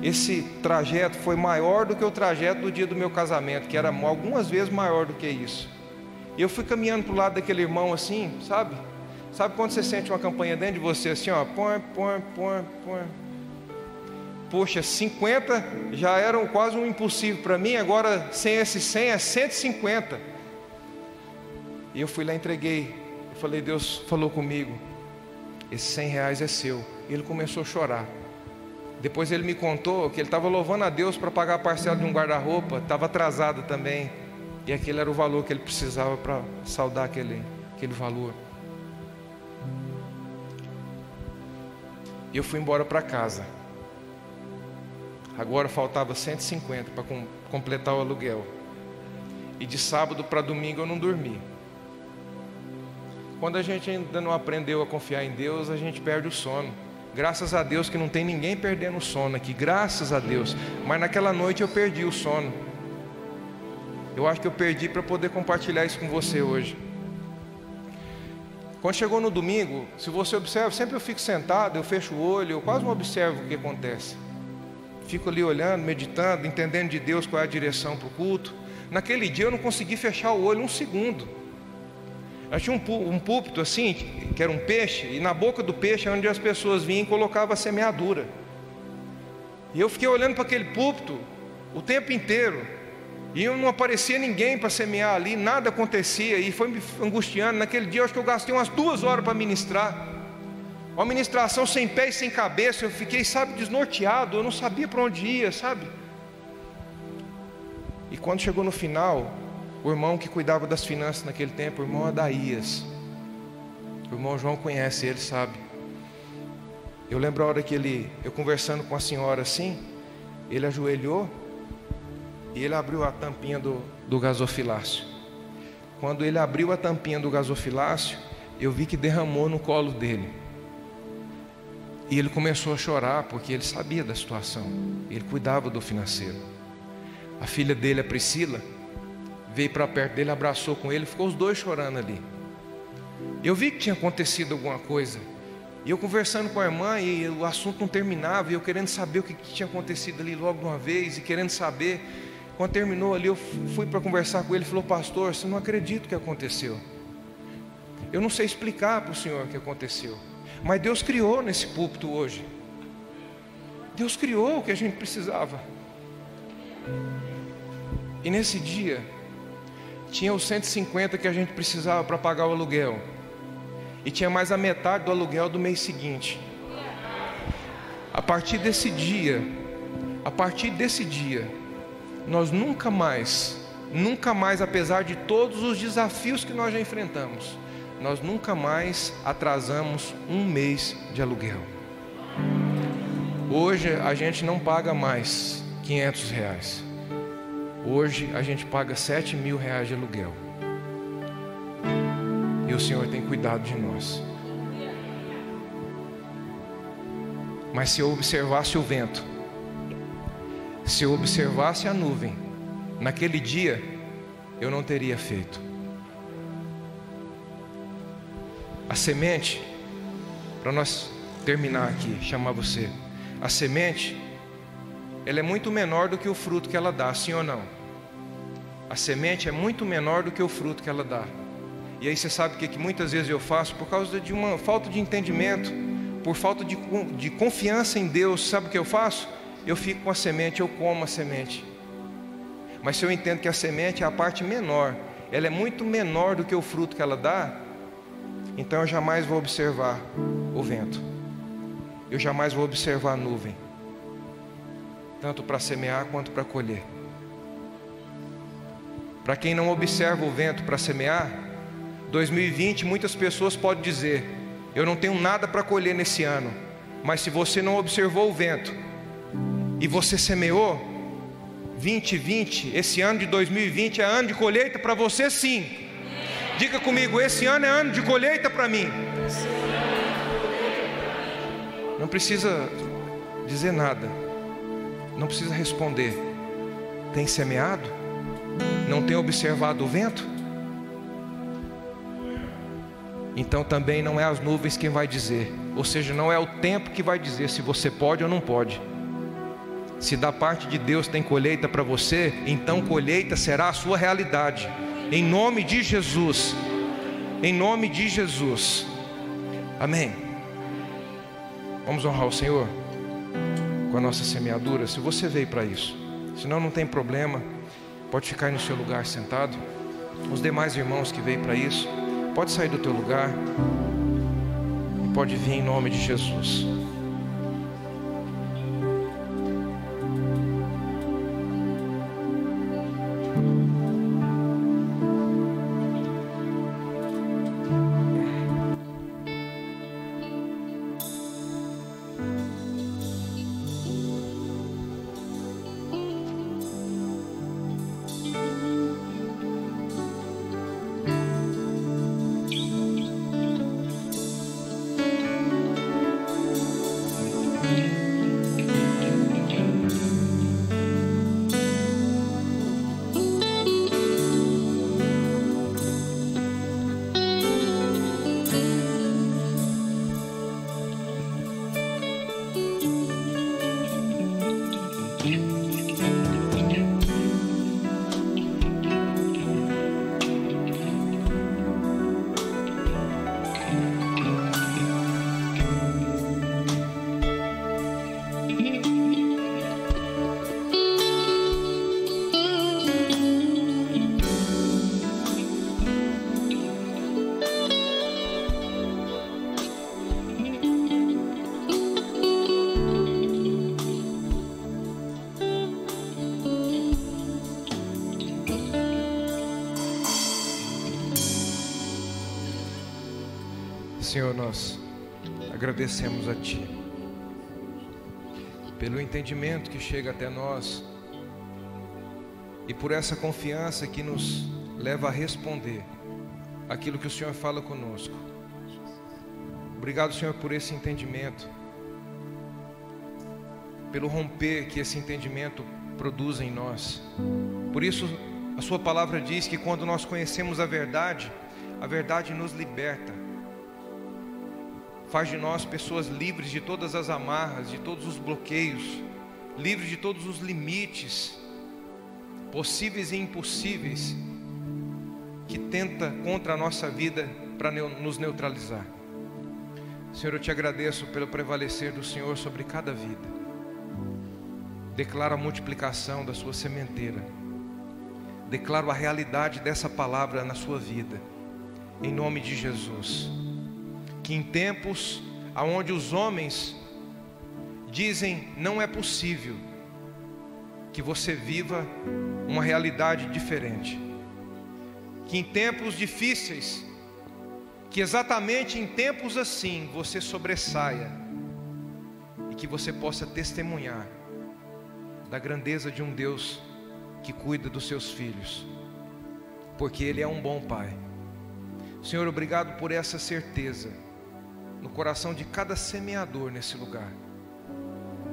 [SPEAKER 3] Esse trajeto foi maior do que o trajeto do dia do meu casamento, que era algumas vezes maior do que isso. E eu fui caminhando para o lado daquele irmão assim, sabe? Sabe quando você sente uma campanha dentro de você assim, ó, põe, põe, põe, põe. Poxa, 50 já eram quase um impossível para mim, agora sem esse 100 é 150. E eu fui lá entreguei. Eu falei, Deus falou comigo esse 100 reais é seu. E ele começou a chorar. Depois ele me contou que ele estava louvando a Deus para pagar a parcela de um guarda-roupa, estava atrasado também. E aquele era o valor que ele precisava para saldar aquele, aquele valor. E eu fui embora para casa. Agora faltava 150 para completar o aluguel. E de sábado para domingo eu não dormi. Quando a gente ainda não aprendeu a confiar em Deus, a gente perde o sono. Graças a Deus que não tem ninguém perdendo o sono aqui, graças a Deus. Mas naquela noite eu perdi o sono. Eu acho que eu perdi para poder compartilhar isso com você hoje. Quando chegou no domingo, se você observa, sempre eu fico sentado, eu fecho o olho, eu quase não observo o que acontece. Fico ali olhando, meditando, entendendo de Deus qual é a direção para o culto. Naquele dia eu não consegui fechar o olho um segundo. Eu tinha um, um púlpito assim, que era um peixe, e na boca do peixe é onde as pessoas vinham e colocavam a semeadura. E eu fiquei olhando para aquele púlpito o tempo inteiro, e não aparecia ninguém para semear ali, nada acontecia, e foi me angustiando. Naquele dia acho que eu gastei umas duas horas para ministrar. Uma ministração sem pé e sem cabeça, eu fiquei, sabe, desnorteado, eu não sabia para onde ia, sabe? E quando chegou no final, o irmão que cuidava das finanças naquele tempo, o irmão Adaías. O irmão João conhece ele, sabe. Eu lembro a hora que ele, eu conversando com a senhora assim, ele ajoelhou e ele abriu a tampinha do, do gasofilácio. Quando ele abriu a tampinha do gasofilácio, eu vi que derramou no colo dele. E ele começou a chorar porque ele sabia da situação. Ele cuidava do financeiro. A filha dele, a Priscila, veio para perto dele, abraçou com ele, ficou os dois chorando ali. Eu vi que tinha acontecido alguma coisa. E eu conversando com a irmã e o assunto não terminava, e eu querendo saber o que tinha acontecido ali logo de uma vez, e querendo saber. Quando terminou ali, eu fui para conversar com ele, ele falou: Pastor, você não acredita o que aconteceu. Eu não sei explicar para o senhor o que aconteceu. Mas Deus criou nesse púlpito hoje. Deus criou o que a gente precisava. E nesse dia, tinha os 150 que a gente precisava para pagar o aluguel. E tinha mais a metade do aluguel do mês seguinte. A partir desse dia, a partir desse dia, nós nunca mais, nunca mais, apesar de todos os desafios que nós já enfrentamos, nós nunca mais atrasamos um mês de aluguel. Hoje a gente não paga mais 500 reais. Hoje a gente paga sete mil reais de aluguel. E o Senhor tem cuidado de nós. Mas se eu observasse o vento, se eu observasse a nuvem, naquele dia eu não teria feito. A semente, para nós terminar aqui, chamar você, a semente, ela é muito menor do que o fruto que ela dá, sim ou não? A semente é muito menor do que o fruto que ela dá. E aí você sabe o que, que muitas vezes eu faço? Por causa de uma falta de entendimento, por falta de, de confiança em Deus, sabe o que eu faço? Eu fico com a semente, eu como a semente. Mas se eu entendo que a semente é a parte menor, ela é muito menor do que o fruto que ela dá, então eu jamais vou observar o vento, eu jamais vou observar a nuvem, tanto para semear quanto para colher. Para quem não observa o vento para semear, 2020 muitas pessoas podem dizer: Eu não tenho nada para colher nesse ano. Mas se você não observou o vento e você semeou, 2020, esse ano de 2020 é ano de colheita para você sim. Diga comigo, esse ano é ano de colheita para mim. Não precisa dizer nada, não precisa responder. Tem semeado? Não tem observado o vento? Então também não é as nuvens quem vai dizer, ou seja, não é o tempo que vai dizer se você pode ou não pode. Se da parte de Deus tem colheita para você, então colheita será a sua realidade. Em nome de Jesus. Em nome de Jesus. Amém. Vamos honrar o Senhor com a nossa semeadura. Se você veio para isso, senão não tem problema. Pode ficar no seu lugar sentado. Os demais irmãos que veio para isso, pode sair do teu lugar e pode vir em nome de Jesus. Senhor, nós agradecemos a Ti pelo entendimento que chega até nós e por essa confiança que nos leva a responder aquilo que o Senhor fala conosco. Obrigado, Senhor, por esse entendimento, pelo romper que esse entendimento produz em nós. Por isso, a Sua palavra diz que quando nós conhecemos a verdade, a verdade nos liberta faz de nós pessoas livres de todas as amarras, de todos os bloqueios, livres de todos os limites, possíveis e impossíveis, que tenta contra a nossa vida para nos neutralizar. Senhor, eu te agradeço pelo prevalecer do Senhor sobre cada vida. Declaro a multiplicação da sua sementeira. Declaro a realidade dessa palavra na sua vida. Em nome de Jesus que em tempos aonde os homens dizem não é possível que você viva uma realidade diferente. Que em tempos difíceis, que exatamente em tempos assim você sobressaia e que você possa testemunhar da grandeza de um Deus que cuida dos seus filhos, porque Ele é um bom Pai. Senhor, obrigado por essa certeza no coração de cada semeador nesse lugar.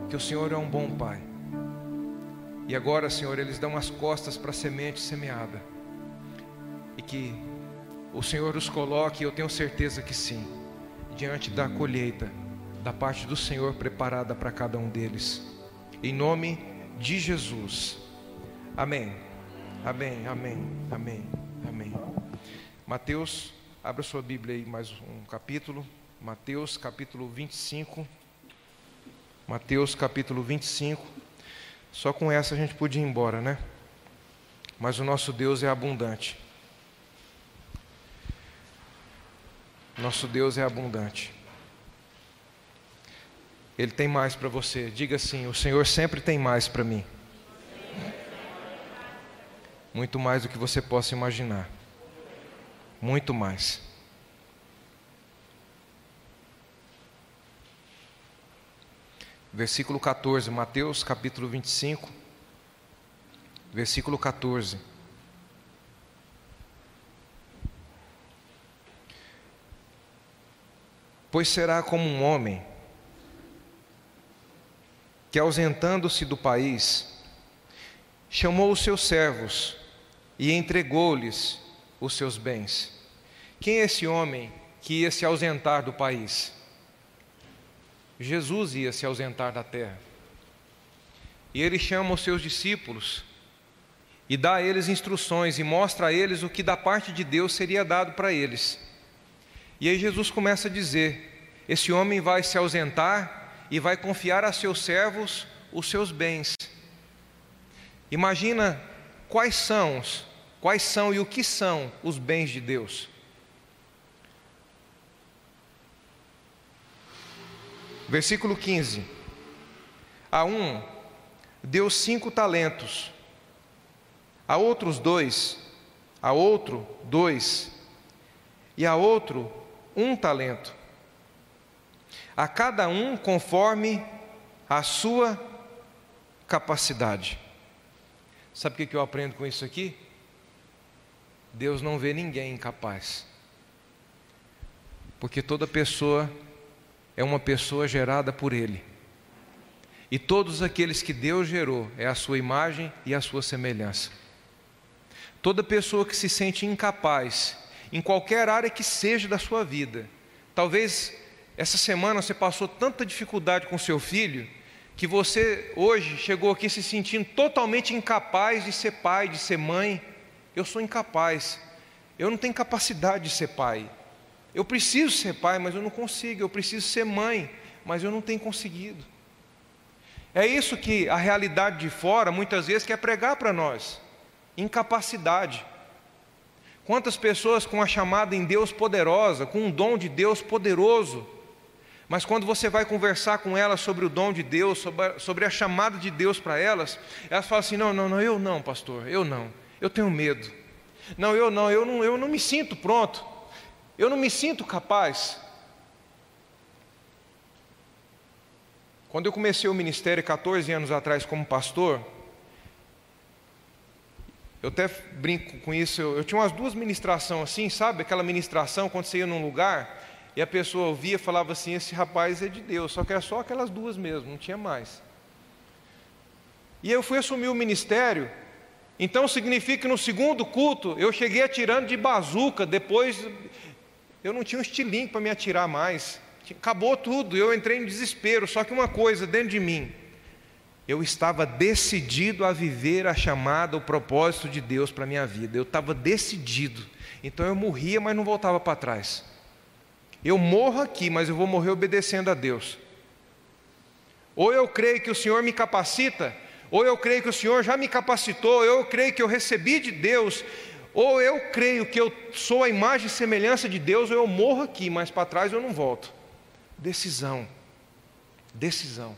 [SPEAKER 3] Que o Senhor é um bom Pai. E agora, Senhor, eles dão as costas para a semente semeada. E que o Senhor os coloque, eu tenho certeza que sim, diante da colheita da parte do Senhor preparada para cada um deles. Em nome de Jesus. Amém. Amém. Amém. Amém. Amém. Mateus, abra sua Bíblia aí mais um capítulo. Mateus capítulo 25. Mateus capítulo 25. Só com essa a gente podia ir embora, né? Mas o nosso Deus é abundante. Nosso Deus é abundante. Ele tem mais para você. Diga assim: o Senhor sempre tem mais para mim. Muito mais do que você possa imaginar. Muito mais. Versículo 14, Mateus capítulo 25, versículo 14. Pois será como um homem que, ausentando-se do país, chamou os seus servos e entregou-lhes os seus bens. Quem é esse homem que ia se ausentar do país? Jesus ia se ausentar da terra. E ele chama os seus discípulos e dá a eles instruções e mostra a eles o que da parte de Deus seria dado para eles. E aí Jesus começa a dizer: esse homem vai se ausentar e vai confiar a seus servos os seus bens. Imagina quais são, quais são e o que são os bens de Deus. Versículo 15. A um deu cinco talentos, a outros dois, a outro dois, e a outro um talento a cada um conforme a sua capacidade. Sabe o que eu aprendo com isso aqui? Deus não vê ninguém incapaz. Porque toda pessoa é uma pessoa gerada por Ele. E todos aqueles que Deus gerou é a sua imagem e a sua semelhança. Toda pessoa que se sente incapaz, em qualquer área que seja da sua vida, talvez essa semana você passou tanta dificuldade com seu filho que você hoje chegou aqui se sentindo totalmente incapaz de ser pai, de ser mãe. Eu sou incapaz. Eu não tenho capacidade de ser pai. Eu preciso ser pai, mas eu não consigo. Eu preciso ser mãe, mas eu não tenho conseguido. É isso que a realidade de fora muitas vezes quer pregar para nós: incapacidade. Quantas pessoas com a chamada em Deus poderosa, com um dom de Deus poderoso, mas quando você vai conversar com elas sobre o dom de Deus, sobre a, sobre a chamada de Deus para elas, elas falam assim: não, não, não, eu não, pastor, eu não, eu tenho medo. Não, eu não, eu não, eu não me sinto pronto, eu não me sinto capaz. Quando eu comecei o ministério 14 anos atrás como pastor, eu até brinco com isso, eu, eu tinha umas duas ministrações assim, sabe? Aquela ministração quando você ia num lugar e a pessoa ouvia e falava assim: esse rapaz é de Deus, só que era só aquelas duas mesmo, não tinha mais. E eu fui assumir o ministério, então significa que no segundo culto eu cheguei atirando de bazuca, depois eu não tinha um estilingue para me atirar mais, acabou tudo, eu entrei em desespero. Só que uma coisa dentro de mim, eu estava decidido a viver a chamada, o propósito de Deus para a minha vida, eu estava decidido, então eu morria, mas não voltava para trás. Eu morro aqui, mas eu vou morrer obedecendo a Deus. Ou eu creio que o Senhor me capacita, ou eu creio que o Senhor já me capacitou, ou eu creio que eu recebi de Deus, ou eu creio que eu sou a imagem e semelhança de Deus, ou eu morro aqui, mas para trás eu não volto. Decisão. Decisão.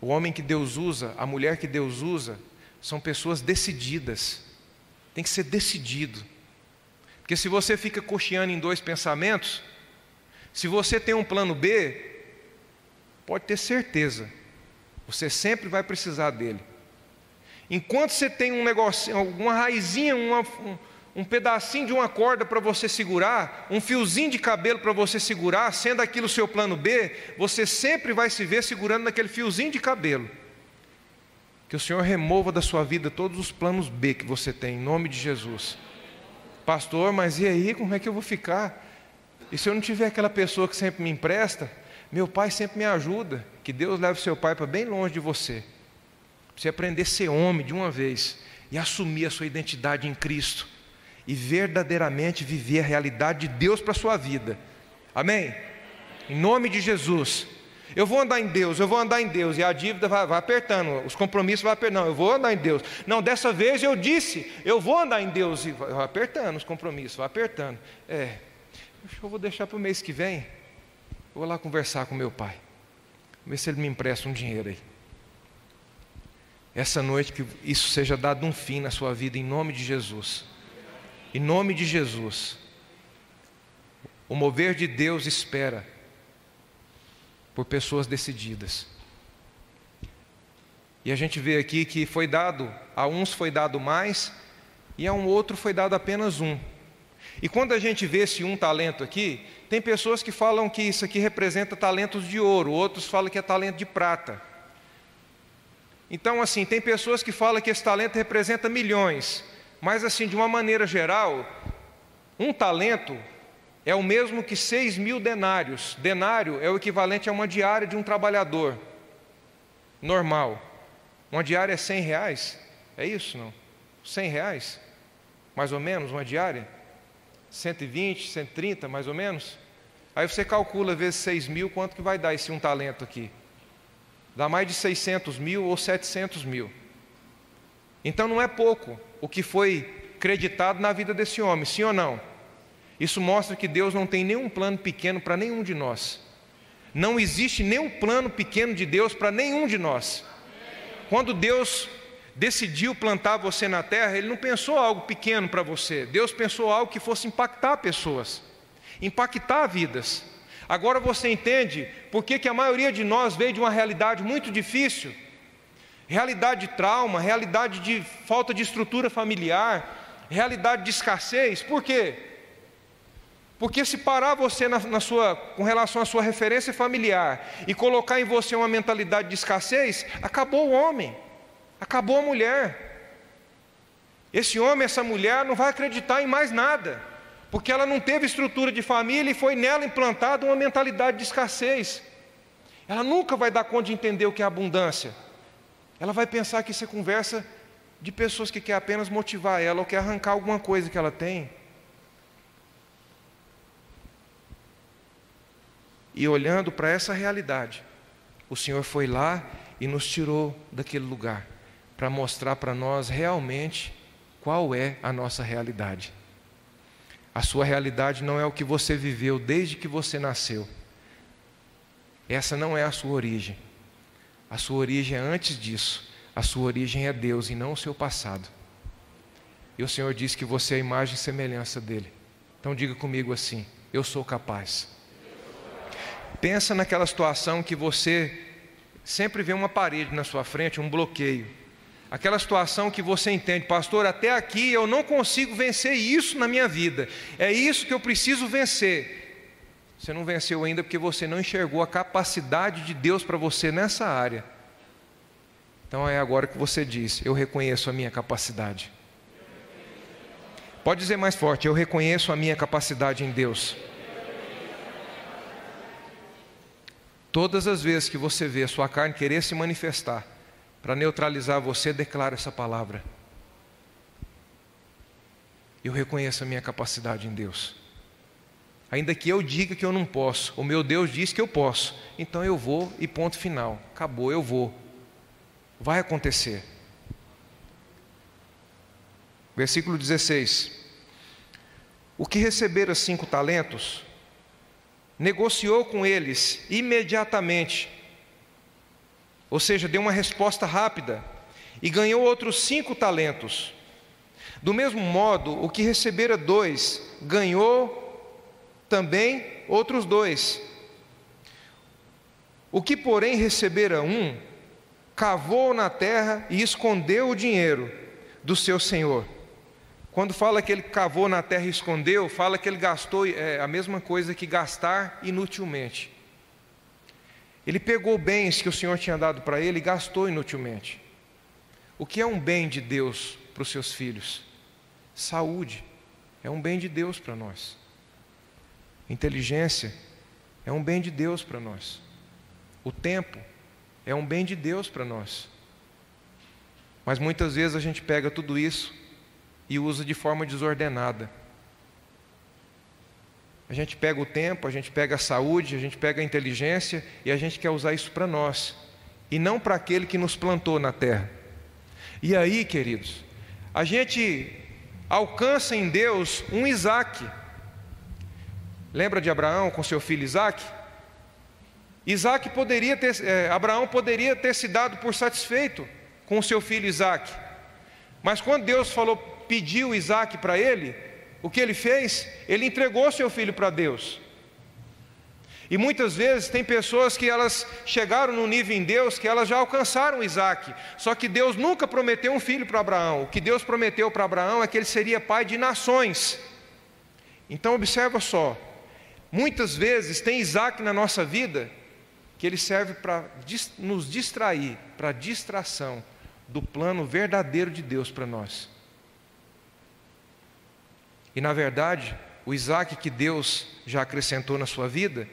[SPEAKER 3] O homem que Deus usa, a mulher que Deus usa, são pessoas decididas. Tem que ser decidido. Porque se você fica cocheando em dois pensamentos, se você tem um plano B, pode ter certeza, você sempre vai precisar dele. Enquanto você tem um negocinho, alguma raizinha, uma, um, um pedacinho de uma corda para você segurar, um fiozinho de cabelo para você segurar, sendo aquilo o seu plano B, você sempre vai se ver segurando naquele fiozinho de cabelo. Que o Senhor remova da sua vida todos os planos B que você tem, em nome de Jesus. Pastor, mas e aí, como é que eu vou ficar? E se eu não tiver aquela pessoa que sempre me empresta, meu pai sempre me ajuda. Que Deus leve seu pai para bem longe de você. Você aprender a ser homem de uma vez e assumir a sua identidade em Cristo e verdadeiramente viver a realidade de Deus para a sua vida. Amém? Em nome de Jesus. Eu vou andar em Deus, eu vou andar em Deus, e a dívida vai, vai apertando, os compromissos vão apertando. Não, eu vou andar em Deus. Não, dessa vez eu disse, eu vou andar em Deus, e vai, vai apertando os compromissos, vai apertando. É, eu vou deixar para o mês que vem, vou lá conversar com meu pai, ver se ele me empresta um dinheiro aí. Essa noite que isso seja dado um fim na sua vida, em nome de Jesus. Em nome de Jesus. O mover de Deus espera por pessoas decididas. E a gente vê aqui que foi dado, a uns foi dado mais, e a um outro foi dado apenas um. E quando a gente vê esse um talento aqui, tem pessoas que falam que isso aqui representa talentos de ouro, outros falam que é talento de prata. Então, assim, tem pessoas que falam que esse talento representa milhões, mas, assim, de uma maneira geral, um talento é o mesmo que seis mil denários. Denário é o equivalente a uma diária de um trabalhador normal. Uma diária é cem reais? É isso, não? Cem reais? Mais ou menos, uma diária? 120, 130, mais ou menos? Aí você calcula vezes seis mil, quanto que vai dar esse um talento aqui? Dá mais de 600 mil ou 700 mil. Então não é pouco o que foi creditado na vida desse homem, sim ou não? Isso mostra que Deus não tem nenhum plano pequeno para nenhum de nós. Não existe nenhum plano pequeno de Deus para nenhum de nós. Quando Deus decidiu plantar você na terra, Ele não pensou algo pequeno para você. Deus pensou algo que fosse impactar pessoas, impactar vidas. Agora você entende por que, que a maioria de nós veio de uma realidade muito difícil realidade de trauma, realidade de falta de estrutura familiar, realidade de escassez. Por quê? Porque se parar você na, na, sua, com relação à sua referência familiar e colocar em você uma mentalidade de escassez, acabou o homem, acabou a mulher. Esse homem, essa mulher não vai acreditar em mais nada, porque ela não teve estrutura de família e foi nela implantada uma mentalidade de escassez. Ela nunca vai dar conta de entender o que é abundância. Ela vai pensar que isso é conversa de pessoas que quer apenas motivar ela ou quer arrancar alguma coisa que ela tem. E olhando para essa realidade, o Senhor foi lá e nos tirou daquele lugar para mostrar para nós realmente qual é a nossa realidade. A sua realidade não é o que você viveu desde que você nasceu. Essa não é a sua origem. A sua origem é antes disso. A sua origem é Deus e não o seu passado. E o Senhor diz que você é a imagem e semelhança dele. Então diga comigo assim: Eu sou capaz. Pensa naquela situação que você sempre vê uma parede na sua frente, um bloqueio. Aquela situação que você entende, pastor, até aqui eu não consigo vencer isso na minha vida. É isso que eu preciso vencer. Você não venceu ainda porque você não enxergou a capacidade de Deus para você nessa área. Então é agora que você diz: Eu reconheço a minha capacidade. Pode dizer mais forte: Eu reconheço a minha capacidade em Deus. Todas as vezes que você vê a sua carne querer se manifestar para neutralizar você, declara essa palavra. Eu reconheço a minha capacidade em Deus. Ainda que eu diga que eu não posso, o meu Deus diz que eu posso, então eu vou e ponto final. Acabou, eu vou. Vai acontecer. Versículo 16: O que receberam cinco talentos, negociou com eles imediatamente, ou seja, deu uma resposta rápida e ganhou outros cinco talentos. Do mesmo modo, o que recebera dois, ganhou também outros dois. O que, porém, recebera um, cavou na terra e escondeu o dinheiro do seu senhor. Quando fala que ele cavou na terra e escondeu, fala que ele gastou é, a mesma coisa que gastar inutilmente. Ele pegou bens que o Senhor tinha dado para ele e gastou inutilmente. O que é um bem de Deus para os seus filhos? Saúde é um bem de Deus para nós. Inteligência é um bem de Deus para nós. O tempo é um bem de Deus para nós. Mas muitas vezes a gente pega tudo isso e usa de forma desordenada. A gente pega o tempo, a gente pega a saúde, a gente pega a inteligência e a gente quer usar isso para nós e não para aquele que nos plantou na terra. E aí, queridos, a gente alcança em Deus um Isaac. Lembra de Abraão com seu filho Isaac? Isaac poderia ter, é, Abraão poderia ter se dado por satisfeito com seu filho Isaac. Mas quando Deus falou, pediu Isaac para ele, o que ele fez? Ele entregou seu filho para Deus. E muitas vezes tem pessoas que elas chegaram no nível em Deus que elas já alcançaram Isaac. Só que Deus nunca prometeu um filho para Abraão. O que Deus prometeu para Abraão é que ele seria pai de nações. Então observa só. Muitas vezes tem Isaac na nossa vida que ele serve para nos distrair, para distração do plano verdadeiro de Deus para nós. E na verdade, o Isaac que Deus já acrescentou na sua vida,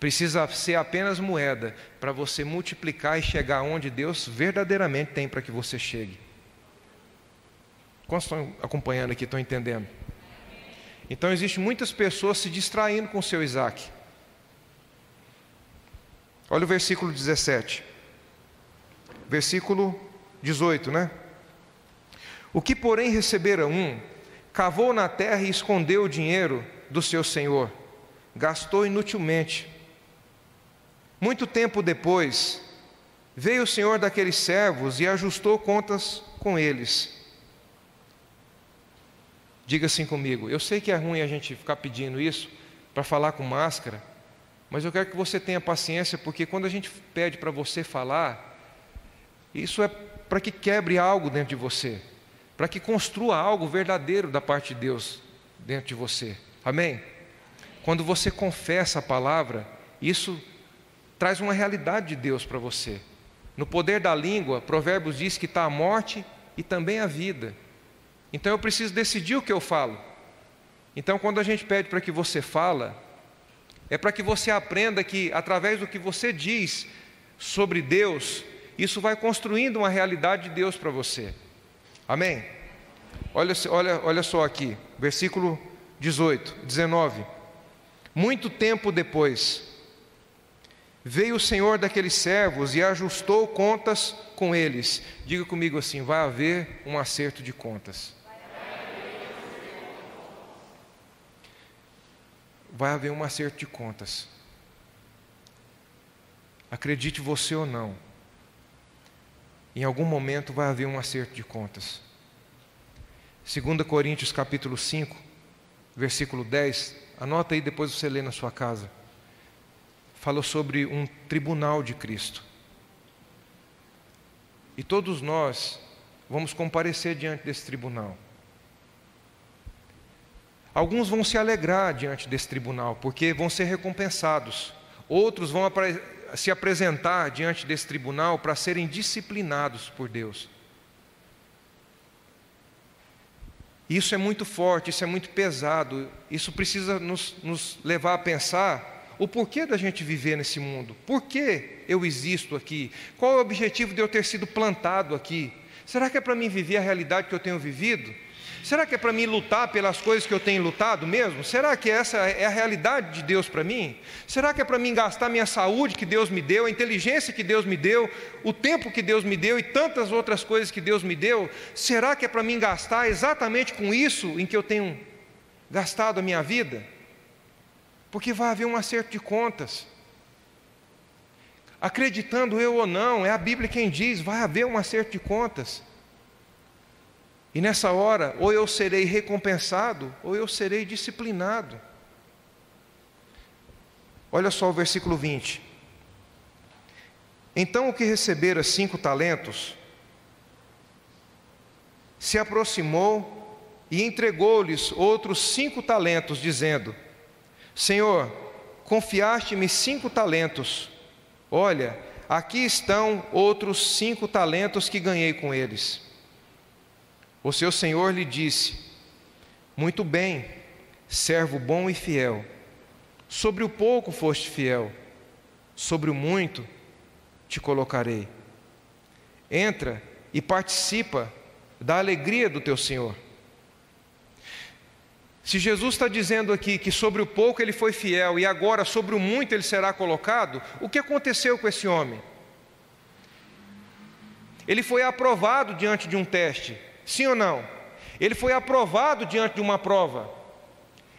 [SPEAKER 3] precisa ser apenas moeda para você multiplicar e chegar onde Deus verdadeiramente tem para que você chegue. Quantos estão acompanhando aqui, estão entendendo? Então, existem muitas pessoas se distraindo com o seu Isaac. Olha o versículo 17. Versículo 18, né? O que, porém, recebera um, cavou na terra e escondeu o dinheiro do seu senhor, gastou inutilmente. Muito tempo depois, veio o senhor daqueles servos e ajustou contas com eles. Diga assim comigo: eu sei que é ruim a gente ficar pedindo isso para falar com máscara, mas eu quero que você tenha paciência, porque quando a gente pede para você falar, isso é para que quebre algo dentro de você, para que construa algo verdadeiro da parte de Deus dentro de você. Amém? Quando você confessa a palavra, isso traz uma realidade de Deus para você. No poder da língua, Provérbios diz que está a morte e também a vida. Então eu preciso decidir o que eu falo. Então, quando a gente pede para que você fala, é para que você aprenda que através do que você diz sobre Deus, isso vai construindo uma realidade de Deus para você. Amém? Olha, olha, olha só aqui, versículo 18, 19. Muito tempo depois, veio o Senhor daqueles servos e ajustou contas com eles. Diga comigo assim: vai haver um acerto de contas. Vai haver um acerto de contas. Acredite você ou não, em algum momento vai haver um acerto de contas. 2 Coríntios capítulo 5, versículo 10, anota aí depois você lê na sua casa. Falou sobre um tribunal de Cristo. E todos nós vamos comparecer diante desse tribunal. Alguns vão se alegrar diante desse tribunal, porque vão ser recompensados. Outros vão se apresentar diante desse tribunal para serem disciplinados por Deus. Isso é muito forte, isso é muito pesado, isso precisa nos, nos levar a pensar o porquê da gente viver nesse mundo, por que eu existo aqui, qual é o objetivo de eu ter sido plantado aqui. Será que é para mim viver a realidade que eu tenho vivido? Será que é para mim lutar pelas coisas que eu tenho lutado mesmo? Será que essa é a realidade de Deus para mim? Será que é para mim gastar minha saúde que Deus me deu, a inteligência que Deus me deu, o tempo que Deus me deu e tantas outras coisas que Deus me deu? Será que é para mim gastar exatamente com isso em que eu tenho gastado a minha vida? Porque vai haver um acerto de contas. Acreditando eu ou não, é a Bíblia quem diz: vai haver um acerto de contas. E nessa hora, ou eu serei recompensado, ou eu serei disciplinado. Olha só o versículo 20. Então o que recebera cinco talentos, se aproximou e entregou-lhes outros cinco talentos, dizendo: Senhor, confiaste-me cinco talentos. Olha, aqui estão outros cinco talentos que ganhei com eles. O seu senhor lhe disse: Muito bem, servo bom e fiel. Sobre o pouco foste fiel, sobre o muito te colocarei. Entra e participa da alegria do teu Senhor. Se Jesus está dizendo aqui que sobre o pouco ele foi fiel e agora sobre o muito ele será colocado, o que aconteceu com esse homem? Ele foi aprovado diante de um teste, sim ou não? Ele foi aprovado diante de uma prova.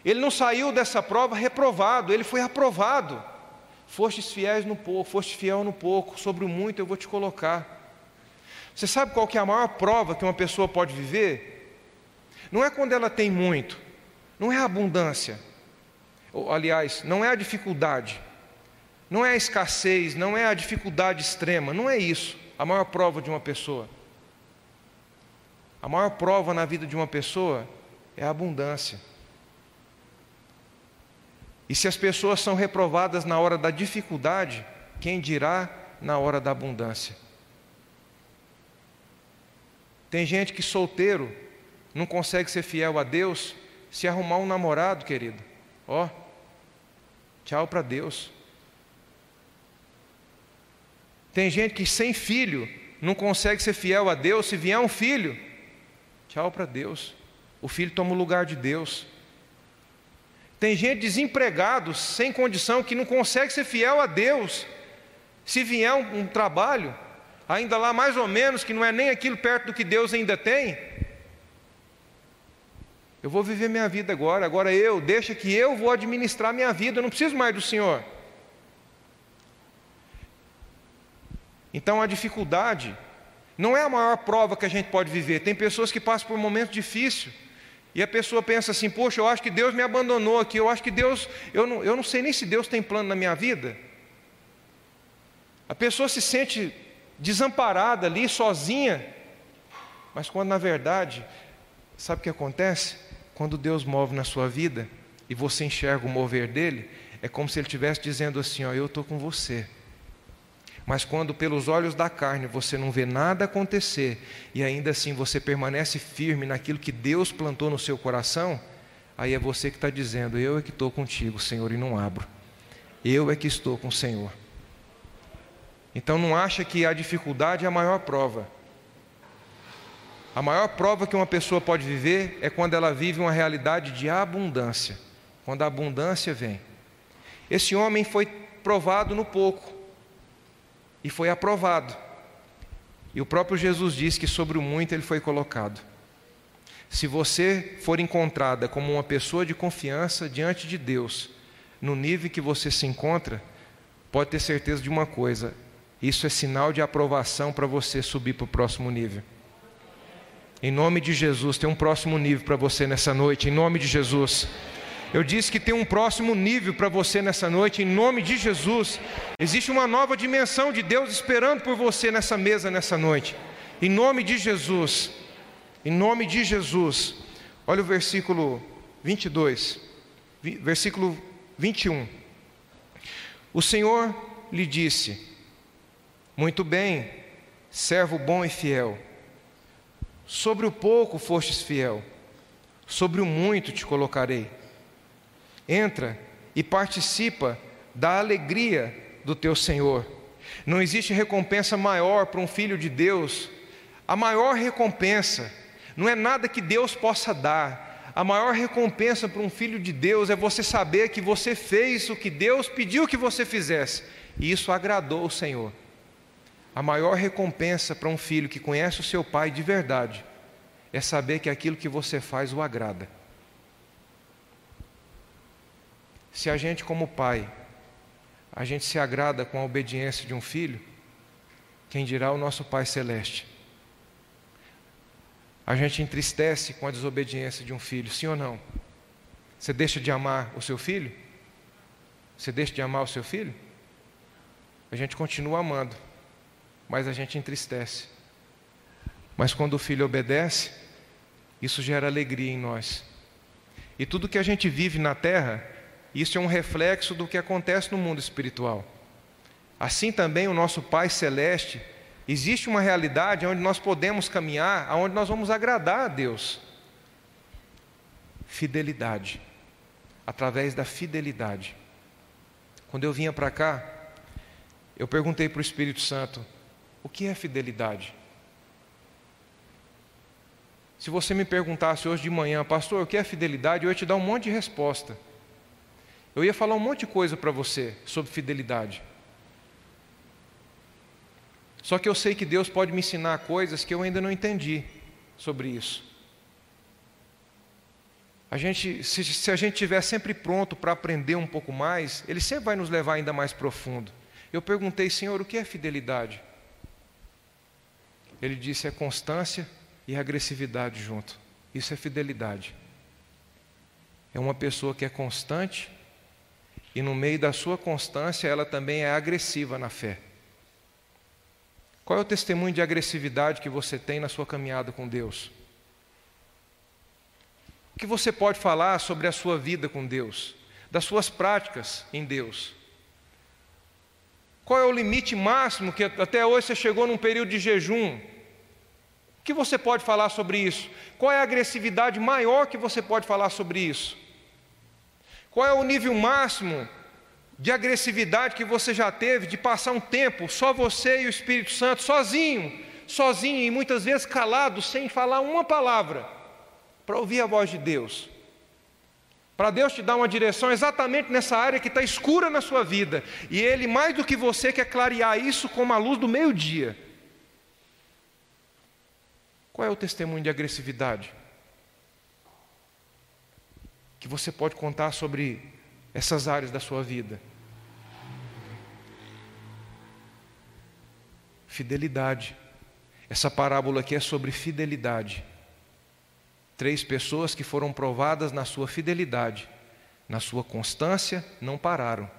[SPEAKER 3] Ele não saiu dessa prova reprovado, ele foi aprovado. Fostes fiéis no pouco, foste fiel no pouco, sobre o muito eu vou te colocar. Você sabe qual que é a maior prova que uma pessoa pode viver? Não é quando ela tem muito, não é a abundância, ou, aliás, não é a dificuldade, não é a escassez, não é a dificuldade extrema, não é isso a maior prova de uma pessoa. A maior prova na vida de uma pessoa é a abundância. E se as pessoas são reprovadas na hora da dificuldade, quem dirá na hora da abundância? Tem gente que solteiro não consegue ser fiel a Deus se arrumar um namorado, querido. Ó, oh, tchau para Deus. Tem gente que sem filho não consegue ser fiel a Deus. Se vier um filho, tchau para Deus. O filho toma o lugar de Deus. Tem gente desempregado, sem condição, que não consegue ser fiel a Deus. Se vier um, um trabalho, ainda lá mais ou menos, que não é nem aquilo perto do que Deus ainda tem, eu vou viver minha vida agora, agora eu, deixa que eu vou administrar minha vida, eu não preciso mais do Senhor. Então a dificuldade não é a maior prova que a gente pode viver. Tem pessoas que passam por um momento difícil e a pessoa pensa assim: Poxa, eu acho que Deus me abandonou aqui, eu acho que Deus, eu não, eu não sei nem se Deus tem plano na minha vida. A pessoa se sente desamparada ali, sozinha, mas quando na verdade, sabe o que acontece? Quando Deus move na sua vida e você enxerga o mover dele, é como se ele estivesse dizendo assim: ó, eu estou com você. Mas quando pelos olhos da carne você não vê nada acontecer e ainda assim você permanece firme naquilo que Deus plantou no seu coração, aí é você que está dizendo: Eu é que estou contigo, Senhor, e não abro. Eu é que estou com o Senhor. Então não acha que a dificuldade é a maior prova. A maior prova que uma pessoa pode viver é quando ela vive uma realidade de abundância, quando a abundância vem. Esse homem foi provado no pouco e foi aprovado. E o próprio Jesus diz que sobre o muito ele foi colocado. Se você for encontrada como uma pessoa de confiança diante de Deus, no nível que você se encontra, pode ter certeza de uma coisa: isso é sinal de aprovação para você subir para o próximo nível. Em nome de Jesus, tem um próximo nível para você nessa noite, em nome de Jesus. Eu disse que tem um próximo nível para você nessa noite, em nome de Jesus. Existe uma nova dimensão de Deus esperando por você nessa mesa nessa noite, em nome de Jesus. Em nome de Jesus. Olha o versículo 22, versículo 21. O Senhor lhe disse: Muito bem, servo bom e fiel. Sobre o pouco fostes fiel, sobre o muito te colocarei. Entra e participa da alegria do teu Senhor. Não existe recompensa maior para um filho de Deus. A maior recompensa não é nada que Deus possa dar. A maior recompensa para um filho de Deus é você saber que você fez o que Deus pediu que você fizesse, e isso agradou o Senhor. A maior recompensa para um filho que conhece o seu pai de verdade é saber que aquilo que você faz o agrada. Se a gente, como pai, a gente se agrada com a obediência de um filho, quem dirá o nosso Pai Celeste? A gente entristece com a desobediência de um filho, sim ou não? Você deixa de amar o seu filho? Você deixa de amar o seu filho? A gente continua amando mas a gente entristece. Mas quando o filho obedece, isso gera alegria em nós. E tudo que a gente vive na terra, isso é um reflexo do que acontece no mundo espiritual. Assim também o nosso Pai Celeste, existe uma realidade onde nós podemos caminhar, onde nós vamos agradar a Deus. Fidelidade. Através da fidelidade. Quando eu vinha para cá, eu perguntei para o Espírito Santo: o que é fidelidade? Se você me perguntasse hoje de manhã, pastor, o que é fidelidade? Eu ia te dar um monte de resposta. Eu ia falar um monte de coisa para você sobre fidelidade. Só que eu sei que Deus pode me ensinar coisas que eu ainda não entendi sobre isso. A gente, se, se a gente estiver sempre pronto para aprender um pouco mais, Ele sempre vai nos levar ainda mais profundo. Eu perguntei, Senhor, o que é fidelidade? Ele disse: é constância e agressividade junto. Isso é fidelidade. É uma pessoa que é constante e no meio da sua constância ela também é agressiva na fé. Qual é o testemunho de agressividade que você tem na sua caminhada com Deus? O que você pode falar sobre a sua vida com Deus, das suas práticas em Deus? Qual é o limite máximo que até hoje você chegou num período de jejum? O que você pode falar sobre isso? Qual é a agressividade maior que você pode falar sobre isso? Qual é o nível máximo de agressividade que você já teve de passar um tempo só você e o Espírito Santo sozinho, sozinho e muitas vezes calado, sem falar uma palavra, para ouvir a voz de Deus? Para Deus te dar uma direção exatamente nessa área que está escura na sua vida, e Ele, mais do que você, quer clarear isso como a luz do meio-dia. Qual é o testemunho de agressividade? Que você pode contar sobre essas áreas da sua vida. Fidelidade. Essa parábola aqui é sobre fidelidade. Três pessoas que foram provadas na sua fidelidade, na sua constância, não pararam,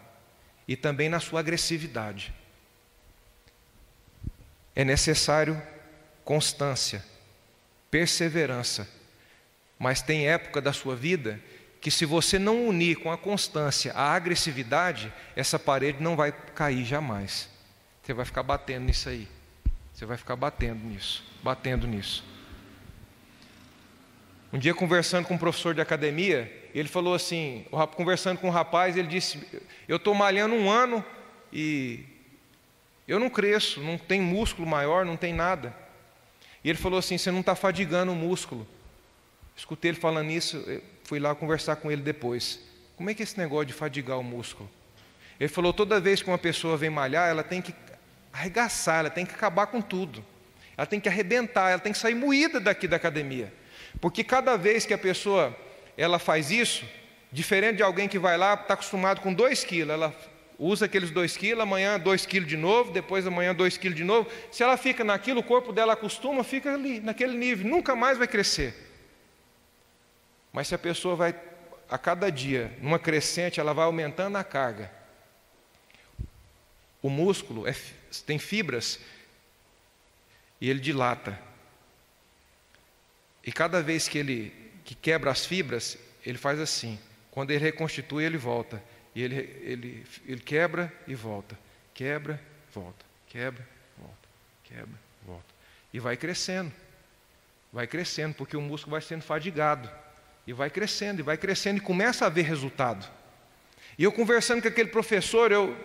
[SPEAKER 3] e também na sua agressividade. É necessário constância, perseverança, mas tem época da sua vida que, se você não unir com a constância a agressividade, essa parede não vai cair jamais. Você vai ficar batendo nisso aí. Você vai ficar batendo nisso, batendo nisso. Um dia conversando com um professor de academia, ele falou assim, conversando com um rapaz, ele disse: "Eu estou malhando um ano e eu não cresço, não tem músculo maior, não tem nada." E ele falou assim: "Você não está fadigando o músculo." Escutei ele falando isso, fui lá conversar com ele depois. Como é que é esse negócio de fadigar o músculo? Ele falou: toda vez que uma pessoa vem malhar, ela tem que arregaçar, ela tem que acabar com tudo. Ela tem que arrebentar, ela tem que sair moída daqui da academia. Porque cada vez que a pessoa ela faz isso, diferente de alguém que vai lá, está acostumado com 2 quilos, ela usa aqueles 2 quilos, amanhã 2 quilos de novo, depois amanhã 2 quilos de novo. Se ela fica naquilo, o corpo dela acostuma, fica ali, naquele nível, nunca mais vai crescer. Mas se a pessoa vai, a cada dia, numa crescente, ela vai aumentando a carga. O músculo é, tem fibras e ele dilata. E cada vez que ele que quebra as fibras, ele faz assim. Quando ele reconstitui, ele volta. E ele, ele, ele quebra e volta. Quebra, volta. Quebra, volta. Quebra, volta. E vai crescendo. Vai crescendo, porque o músculo vai sendo fadigado. E vai crescendo, e vai crescendo, e começa a haver resultado. E eu conversando com aquele professor, eu,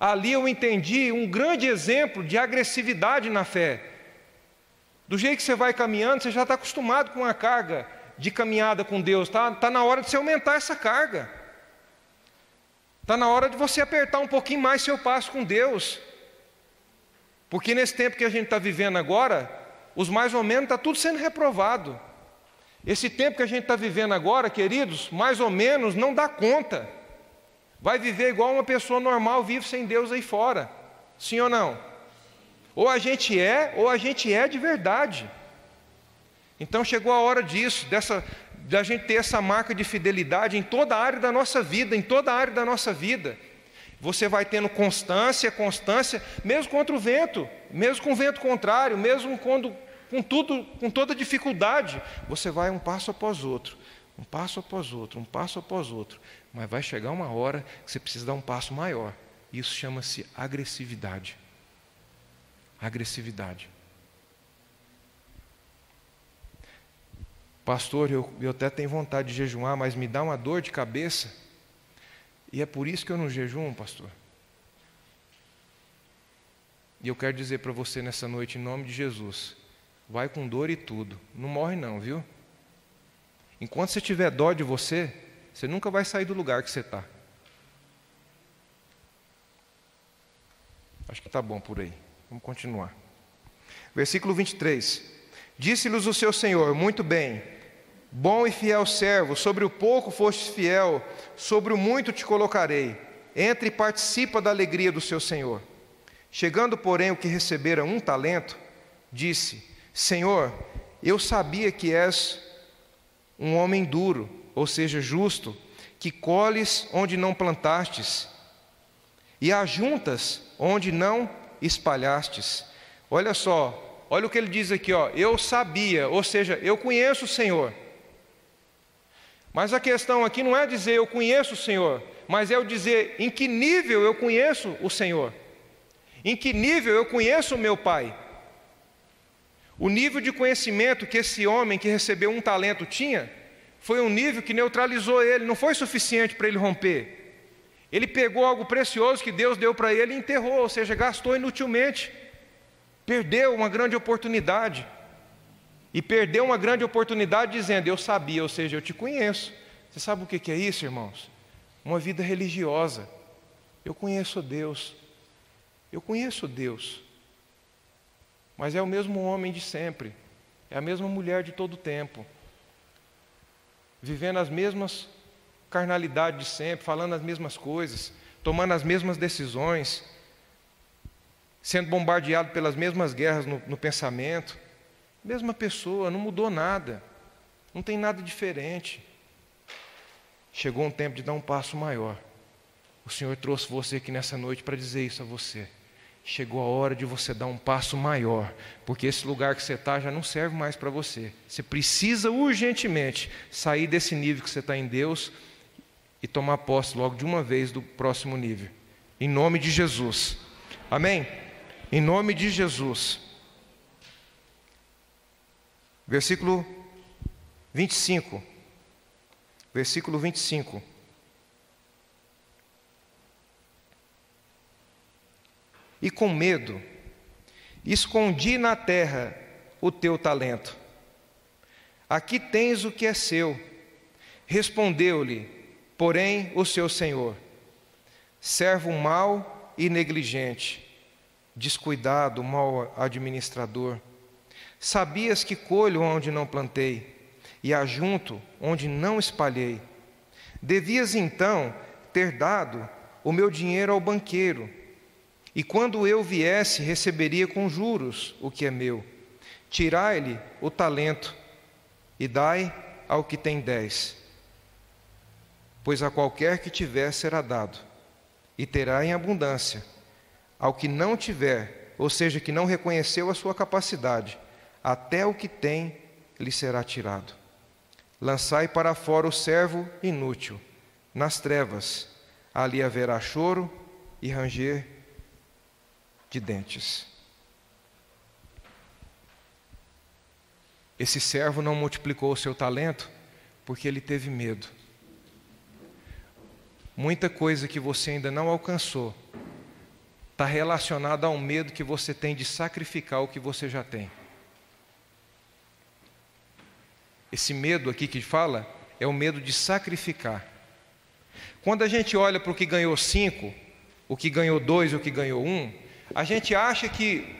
[SPEAKER 3] ali eu entendi um grande exemplo de agressividade na fé. Do jeito que você vai caminhando, você já está acostumado com a carga de caminhada com Deus. Está tá na hora de você aumentar essa carga. Está na hora de você apertar um pouquinho mais seu passo com Deus. Porque nesse tempo que a gente está vivendo agora, os mais ou menos está tudo sendo reprovado. Esse tempo que a gente está vivendo agora, queridos, mais ou menos não dá conta. Vai viver igual uma pessoa normal vive sem Deus aí fora. Sim ou não? Ou a gente é, ou a gente é de verdade. Então chegou a hora disso, dessa, da gente ter essa marca de fidelidade em toda a área da nossa vida, em toda a área da nossa vida. Você vai tendo constância, constância, mesmo contra o vento, mesmo com o vento contrário, mesmo quando, com tudo, com toda dificuldade, você vai um passo após outro, um passo após outro, um passo após outro. Mas vai chegar uma hora que você precisa dar um passo maior. Isso chama-se agressividade agressividade. Pastor, eu, eu até tenho vontade de jejuar, mas me dá uma dor de cabeça. E é por isso que eu não jejuo, pastor. E eu quero dizer para você nessa noite, em nome de Jesus, vai com dor e tudo. Não morre não, viu? Enquanto você tiver dó de você, você nunca vai sair do lugar que você está. Acho que está bom por aí. Vamos continuar. Versículo 23. Disse-lhes o seu senhor: Muito bem, bom e fiel servo, sobre o pouco fostes fiel, sobre o muito te colocarei. Entre e participa da alegria do seu senhor. Chegando, porém, o que recebera um talento, disse: Senhor, eu sabia que és um homem duro, ou seja, justo, que colhes onde não plantastes e ajuntas onde não espalhastes. Olha só, olha o que ele diz aqui, ó. Eu sabia, ou seja, eu conheço o Senhor. Mas a questão aqui não é dizer eu conheço o Senhor, mas é o dizer em que nível eu conheço o Senhor. Em que nível eu conheço o meu Pai. O nível de conhecimento que esse homem que recebeu um talento tinha foi um nível que neutralizou ele, não foi suficiente para ele romper. Ele pegou algo precioso que Deus deu para ele e enterrou, ou seja, gastou inutilmente. Perdeu uma grande oportunidade. E perdeu uma grande oportunidade dizendo: Eu sabia, ou seja, eu te conheço. Você sabe o que é isso, irmãos? Uma vida religiosa. Eu conheço Deus. Eu conheço Deus. Mas é o mesmo homem de sempre. É a mesma mulher de todo o tempo. Vivendo as mesmas carnalidades de sempre, falando as mesmas coisas, tomando as mesmas decisões, sendo bombardeado pelas mesmas guerras no, no pensamento. Mesma pessoa, não mudou nada, não tem nada diferente. Chegou um tempo de dar um passo maior. O Senhor trouxe você aqui nessa noite para dizer isso a você. Chegou a hora de você dar um passo maior, porque esse lugar que você está já não serve mais para você. Você precisa urgentemente sair desse nível que você está em Deus e tomar posse logo de uma vez do próximo nível. Em nome de Jesus. Amém? Em nome de Jesus. Versículo 25. Versículo 25. E com medo, escondi na terra o teu talento. Aqui tens o que é seu. Respondeu-lhe, porém, o seu senhor: servo mau e negligente, descuidado, mau administrador. Sabias que colho onde não plantei e ajunto onde não espalhei. Devias então ter dado o meu dinheiro ao banqueiro e quando eu viesse, receberia com juros o que é meu. Tirai-lhe o talento e dai ao que tem dez. Pois a qualquer que tiver será dado, e terá em abundância. Ao que não tiver, ou seja, que não reconheceu a sua capacidade, até o que tem lhe será tirado. Lançai para fora o servo inútil, nas trevas, ali haverá choro e ranger de dentes. Esse servo não multiplicou o seu talento porque ele teve medo. Muita coisa que você ainda não alcançou está relacionada ao medo que você tem de sacrificar o que você já tem. Esse medo aqui que fala é o medo de sacrificar. Quando a gente olha para o que ganhou cinco, o que ganhou dois, o que ganhou um, a gente acha que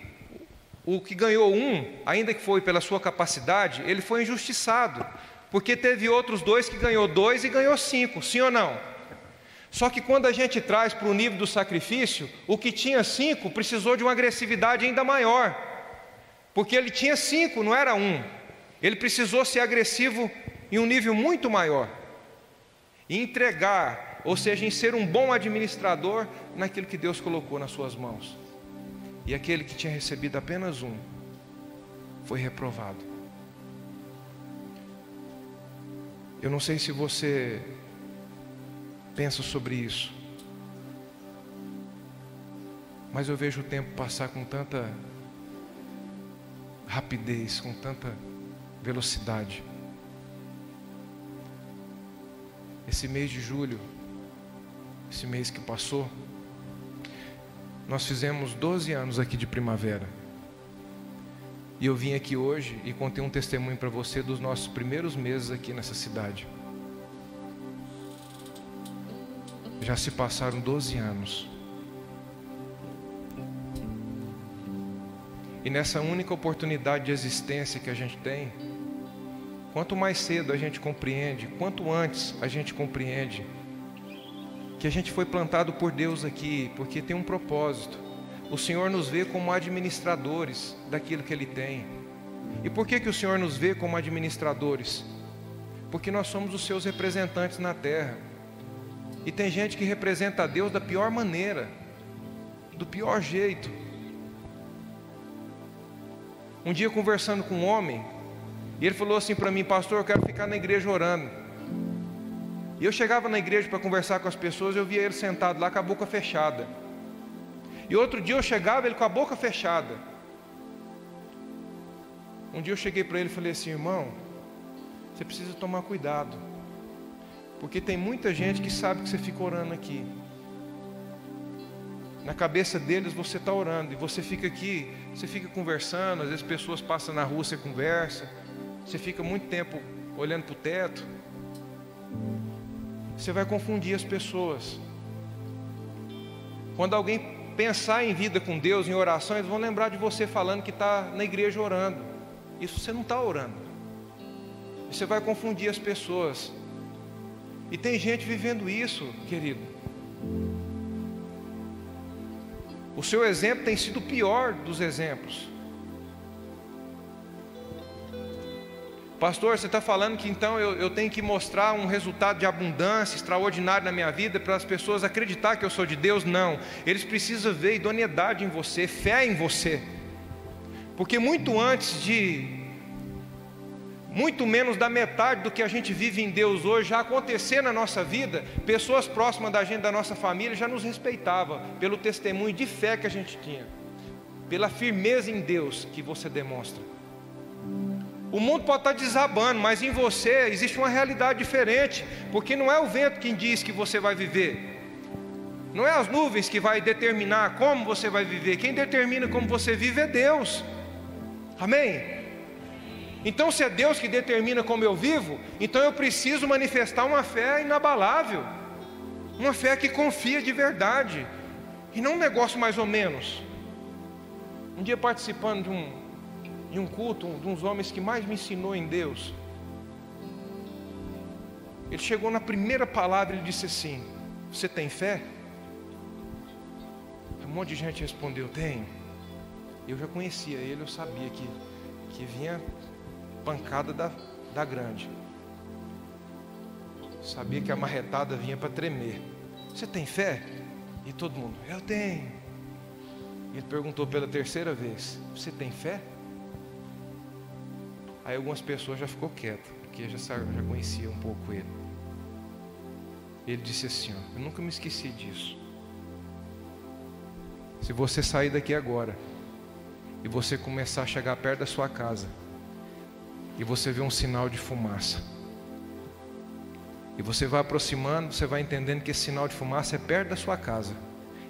[SPEAKER 3] o que ganhou um, ainda que foi pela sua capacidade, ele foi injustiçado, porque teve outros dois que ganhou dois e ganhou cinco, sim ou não? Só que quando a gente traz para o nível do sacrifício, o que tinha cinco precisou de uma agressividade ainda maior, porque ele tinha cinco, não era um. Ele precisou ser agressivo em um nível muito maior e entregar, ou seja, em ser um bom administrador naquilo que Deus colocou nas suas mãos. E aquele que tinha recebido apenas um foi reprovado. Eu não sei se você pensa sobre isso, mas eu vejo o tempo passar com tanta rapidez, com tanta velocidade. Esse mês de julho, esse mês que passou, nós fizemos 12 anos aqui de primavera. E eu vim aqui hoje e contei um testemunho para você dos nossos primeiros meses aqui nessa cidade. Já se passaram 12 anos. E nessa única oportunidade de existência que a gente tem, quanto mais cedo a gente compreende, quanto antes a gente compreende que a gente foi plantado por Deus aqui, porque tem um propósito. O Senhor nos vê como administradores daquilo que Ele tem. E por que, que o Senhor nos vê como administradores? Porque nós somos os seus representantes na terra. E tem gente que representa a Deus da pior maneira, do pior jeito. Um dia conversando com um homem, e ele falou assim para mim, pastor, eu quero ficar na igreja orando. E eu chegava na igreja para conversar com as pessoas, eu via ele sentado lá com a boca fechada. E outro dia eu chegava ele com a boca fechada. Um dia eu cheguei para ele e falei assim, irmão, você precisa tomar cuidado. Porque tem muita gente que sabe que você fica orando aqui. Na cabeça deles você está orando e você fica aqui, você fica conversando, às vezes pessoas passam na rua, você conversa, você fica muito tempo olhando para o teto. Você vai confundir as pessoas. Quando alguém pensar em vida com Deus, em oração, eles vão lembrar de você falando que está na igreja orando. Isso você não está orando. Você vai confundir as pessoas. E tem gente vivendo isso, querido. O seu exemplo tem sido o pior dos exemplos. Pastor, você está falando que então eu, eu, tenho que mostrar um resultado de abundância extraordinário na minha vida para as pessoas acreditar que eu sou de Deus? Não. Eles precisam ver idoneidade em você, fé em você. Porque muito antes de, muito menos da metade do que a gente vive em Deus hoje já acontecer na nossa vida, pessoas próximas da gente, da nossa família, já nos respeitavam pelo testemunho de fé que a gente tinha, pela firmeza em Deus que você demonstra. O mundo pode estar desabando, mas em você existe uma realidade diferente, porque não é o vento quem diz que você vai viver. Não é as nuvens que vai determinar como você vai viver. Quem determina como você vive é Deus. Amém? Então, se é Deus que determina como eu vivo, então eu preciso manifestar uma fé inabalável, uma fé que confia de verdade, e não um negócio mais ou menos. Um dia participando de um, em um culto, um dos homens que mais me ensinou em Deus. Ele chegou na primeira palavra e disse assim: Você tem fé? Um monte de gente respondeu: Tenho. Eu já conhecia ele, eu sabia que, que vinha pancada da, da grande. Sabia que a marretada vinha para tremer. Você tem fé? E todo mundo, eu tenho. Ele perguntou pela terceira vez: Você tem fé? Aí algumas pessoas já ficou quietas, porque já, já conhecia um pouco ele. Ele disse assim: ó, Eu nunca me esqueci disso. Se você sair daqui agora e você começar a chegar perto da sua casa e você vê um sinal de fumaça, e você vai aproximando, você vai entendendo que esse sinal de fumaça é perto da sua casa.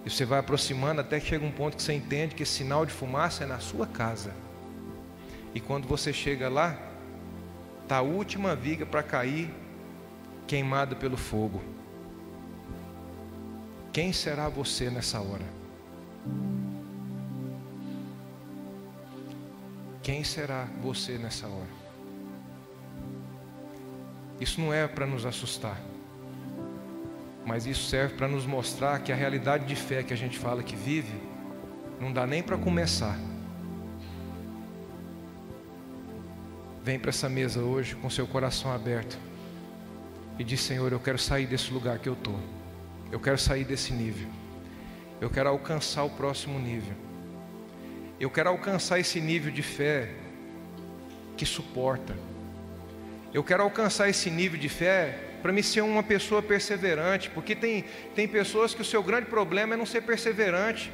[SPEAKER 3] E você vai aproximando até que chega um ponto que você entende que esse sinal de fumaça é na sua casa. E quando você chega lá, está a última viga para cair, queimada pelo fogo. Quem será você nessa hora? Quem será você nessa hora? Isso não é para nos assustar, mas isso serve para nos mostrar que a realidade de fé que a gente fala que vive, não dá nem para começar. Vem para essa mesa hoje com seu coração aberto e diz: Senhor, eu quero sair desse lugar que eu estou. Eu quero sair desse nível. Eu quero alcançar o próximo nível. Eu quero alcançar esse nível de fé que suporta. Eu quero alcançar esse nível de fé para me ser uma pessoa perseverante, porque tem, tem pessoas que o seu grande problema é não ser perseverante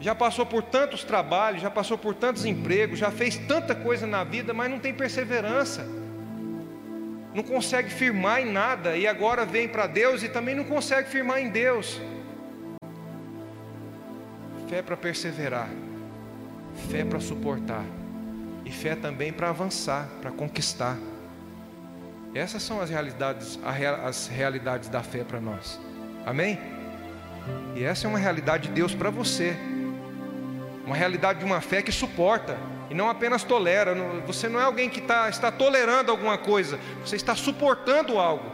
[SPEAKER 3] já passou por tantos trabalhos, já passou por tantos empregos, já fez tanta coisa na vida, mas não tem perseverança, não consegue firmar em nada, e agora vem para Deus e também não consegue firmar em Deus. Fé para perseverar, fé para suportar, e fé também para avançar, para conquistar. Essas são as realidades, as realidades da fé para nós. Amém? E essa é uma realidade de Deus para você. Uma realidade de uma fé que suporta e não apenas tolera. Você não é alguém que tá, está tolerando alguma coisa, você está suportando algo.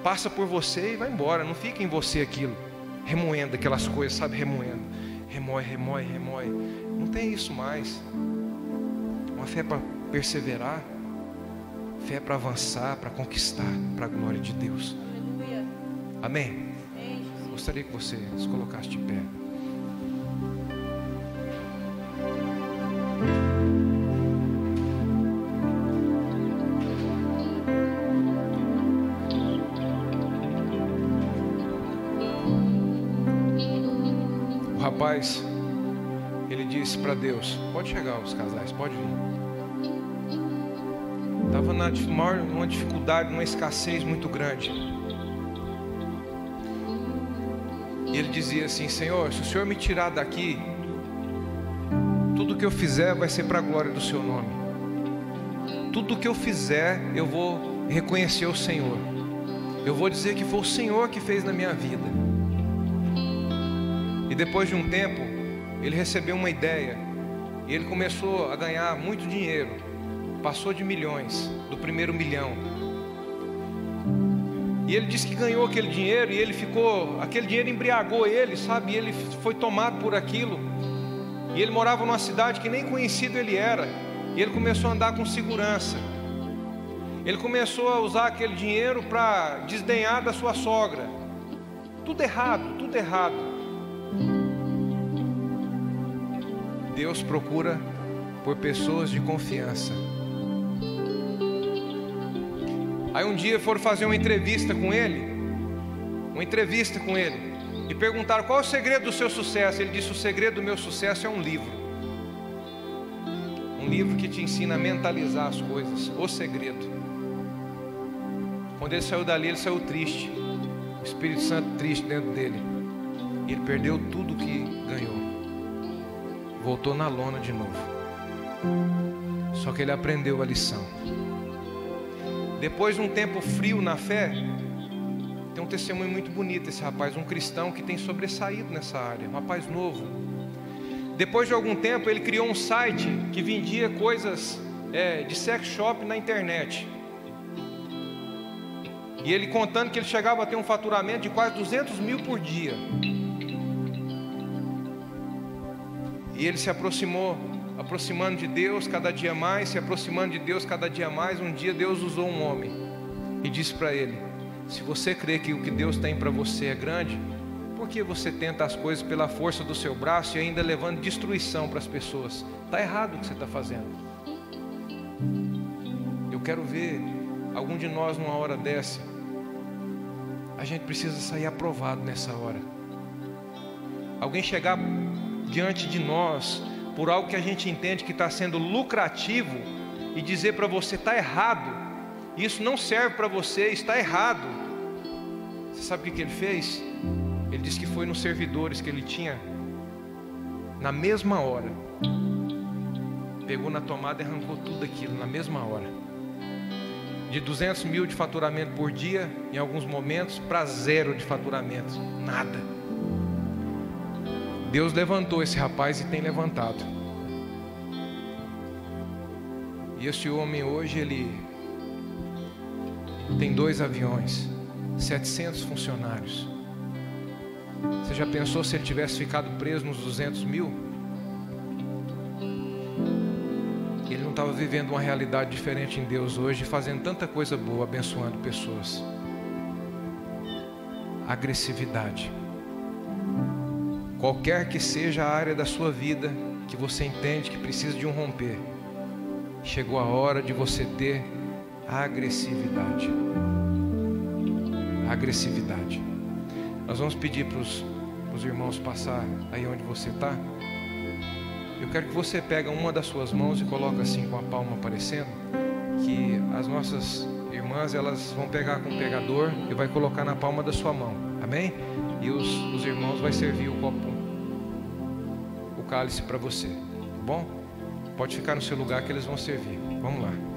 [SPEAKER 3] Passa por você e vai embora. Não fica em você aquilo, remoendo aquelas coisas, sabe? Remoendo. Remói, remói, remói. Não tem isso mais. Uma fé para perseverar, fé para avançar, para conquistar, para a glória de Deus. Amém? Gostaria que você se colocasse de pé. Ele disse para Deus: Pode chegar os casais, pode vir. Estava numa dificuldade, numa escassez muito grande. E ele dizia assim: Senhor, se o Senhor me tirar daqui, tudo que eu fizer vai ser para a glória do Seu nome. Tudo que eu fizer, eu vou reconhecer o Senhor. Eu vou dizer que foi o Senhor que fez na minha vida. Depois de um tempo, ele recebeu uma ideia. E ele começou a ganhar muito dinheiro. Passou de milhões, do primeiro milhão. E ele disse que ganhou aquele dinheiro e ele ficou, aquele dinheiro embriagou ele, sabe? E ele foi tomado por aquilo. E ele morava numa cidade que nem conhecido ele era. E ele começou a andar com segurança. Ele começou a usar aquele dinheiro para desdenhar da sua sogra. Tudo errado, tudo errado. Deus procura por pessoas de confiança. Aí um dia foram fazer uma entrevista com ele, uma entrevista com ele, e perguntaram qual é o segredo do seu sucesso. Ele disse: O segredo do meu sucesso é um livro, um livro que te ensina a mentalizar as coisas. O segredo. Quando ele saiu dali, ele saiu triste, o Espírito Santo triste dentro dele. E ele perdeu tudo que voltou na lona de novo. Só que ele aprendeu a lição. Depois de um tempo frio na fé, tem um testemunho muito bonito esse rapaz, um cristão que tem sobressaído nessa área, um rapaz novo. Depois de algum tempo, ele criou um site que vendia coisas é, de sex shop na internet. E ele contando que ele chegava a ter um faturamento de quase 200 mil por dia. E ele se aproximou aproximando de Deus cada dia mais, se aproximando de Deus cada dia mais. Um dia Deus usou um homem e disse para ele: Se você crê que o que Deus tem para você é grande, por que você tenta as coisas pela força do seu braço e ainda levando destruição para as pessoas? Está errado o que você está fazendo. Eu quero ver algum de nós numa hora dessa. A gente precisa sair aprovado nessa hora. Alguém chegar diante de nós por algo que a gente entende que está sendo lucrativo e dizer para você está errado, isso não serve para você, está errado. Você sabe o que, que ele fez? Ele disse que foi nos servidores que ele tinha, na mesma hora, pegou na tomada e arrancou tudo aquilo na mesma hora. De 200 mil de faturamento por dia, em alguns momentos, para zero de faturamento, nada. Deus levantou esse rapaz e tem levantado. E esse homem hoje ele tem dois aviões, 700 funcionários. Você já pensou se ele tivesse ficado preso nos 200 mil? Ele não estava vivendo uma realidade diferente em Deus hoje, fazendo tanta coisa boa, abençoando pessoas. Agressividade. Qualquer que seja a área da sua vida que você entende que precisa de um romper, chegou a hora de você ter agressividade. Agressividade. Nós vamos pedir para os irmãos passar aí onde você está. Eu quero que você pegue uma das suas mãos e coloque assim com a palma aparecendo, que as nossas irmãs elas vão pegar com o pegador e vai colocar na palma da sua mão. Amém? E os, os irmãos vai servir o copo, cálice para você, tá bom?
[SPEAKER 2] Pode ficar no seu lugar que eles vão servir. Vamos lá.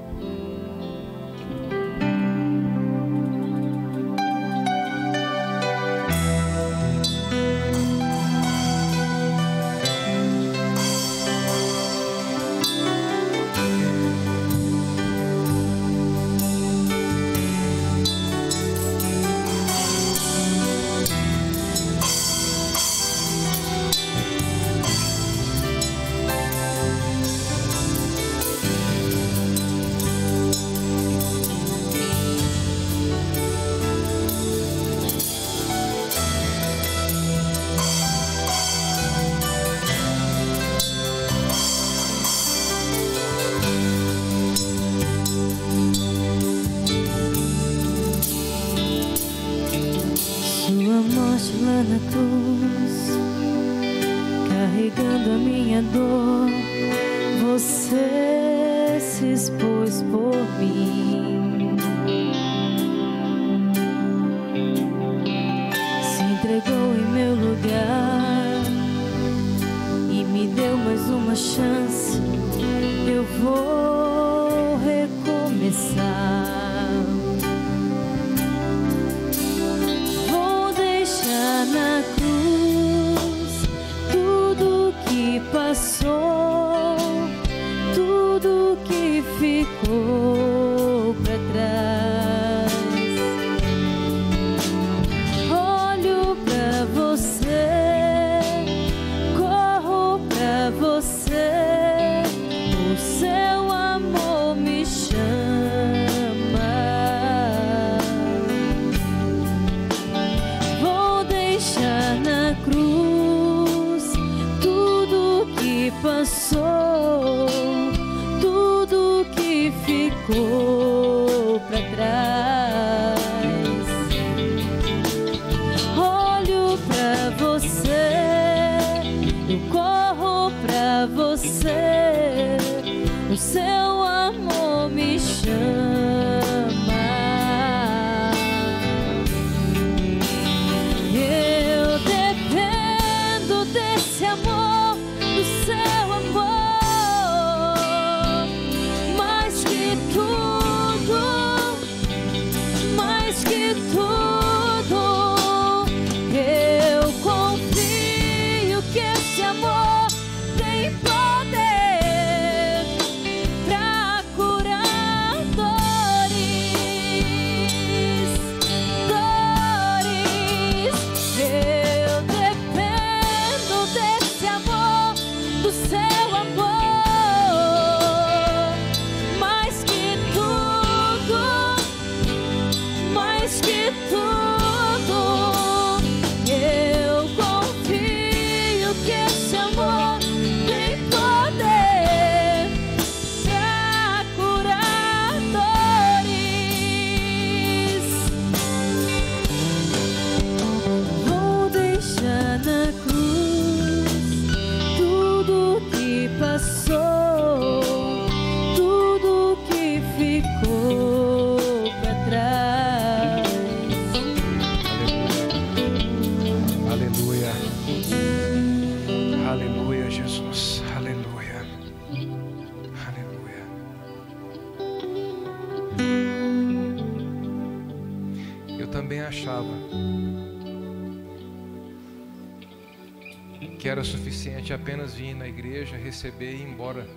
[SPEAKER 2] Apenas vir na igreja, receber e ir embora.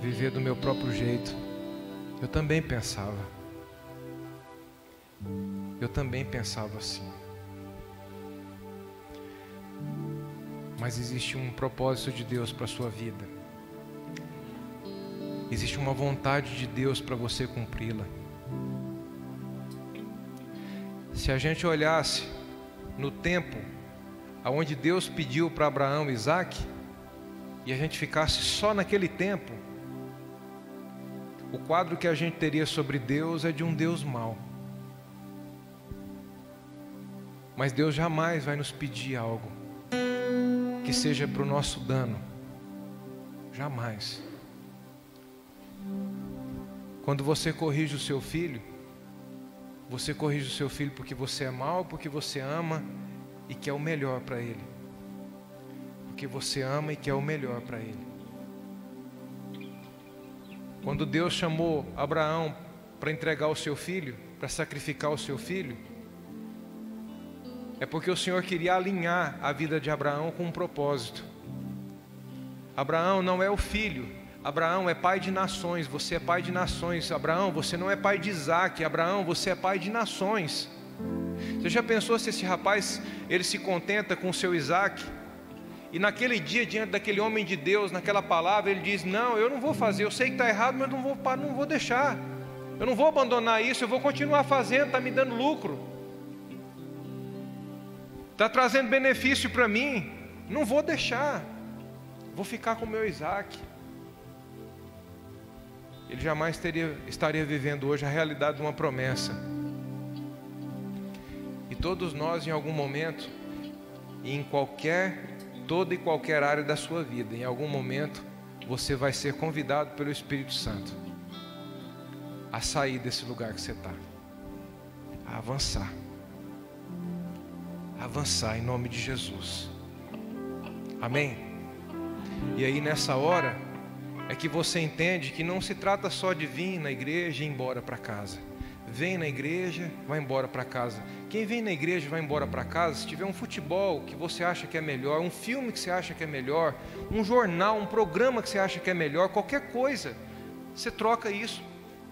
[SPEAKER 2] Viver do meu próprio jeito. Eu também pensava. Eu também pensava assim. Mas existe um propósito de Deus para a sua vida. Existe uma vontade de Deus para você cumpri-la. Se a gente olhasse no tempo aonde Deus pediu para Abraão e Isaac, e a gente ficasse só naquele tempo, o quadro que a gente teria sobre Deus é de um Deus mau. Mas Deus jamais vai nos pedir algo que seja para o nosso dano. Jamais. Quando você corrige o seu filho, você corrige o seu filho porque você é mau, porque você ama e quer o melhor para ele. Porque você ama e quer o melhor para ele.
[SPEAKER 3] Quando Deus chamou Abraão para entregar o seu filho, para sacrificar o seu filho, é porque o Senhor queria alinhar a vida de Abraão com um propósito. Abraão não é o filho, Abraão é pai de nações, você é pai de nações. Abraão, você não é pai de Isaac, Abraão, você é pai de nações. Você já pensou se esse rapaz ele se contenta com o seu Isaac? E naquele dia, diante daquele homem de Deus, naquela palavra, ele diz: Não, eu não vou fazer, eu sei que está errado, mas não vou, não vou deixar. Eu não vou abandonar isso, eu vou continuar fazendo, está me dando lucro. Está trazendo benefício para mim. Não vou deixar. Vou ficar com o meu Isaac. Ele jamais teria, estaria vivendo hoje a realidade de uma promessa. E todos nós, em algum momento, em qualquer, toda e qualquer área da sua vida, em algum momento, você vai ser convidado pelo Espírito Santo a sair desse lugar que você está, a avançar, a avançar em nome de Jesus. Amém? E aí nessa hora é que você entende que não se trata só de vir na igreja e ir embora para casa. Vem na igreja, vai embora para casa. Quem vem na igreja e vai embora para casa, se tiver um futebol que você acha que é melhor, um filme que você acha que é melhor, um jornal, um programa que você acha que é melhor, qualquer coisa, você troca isso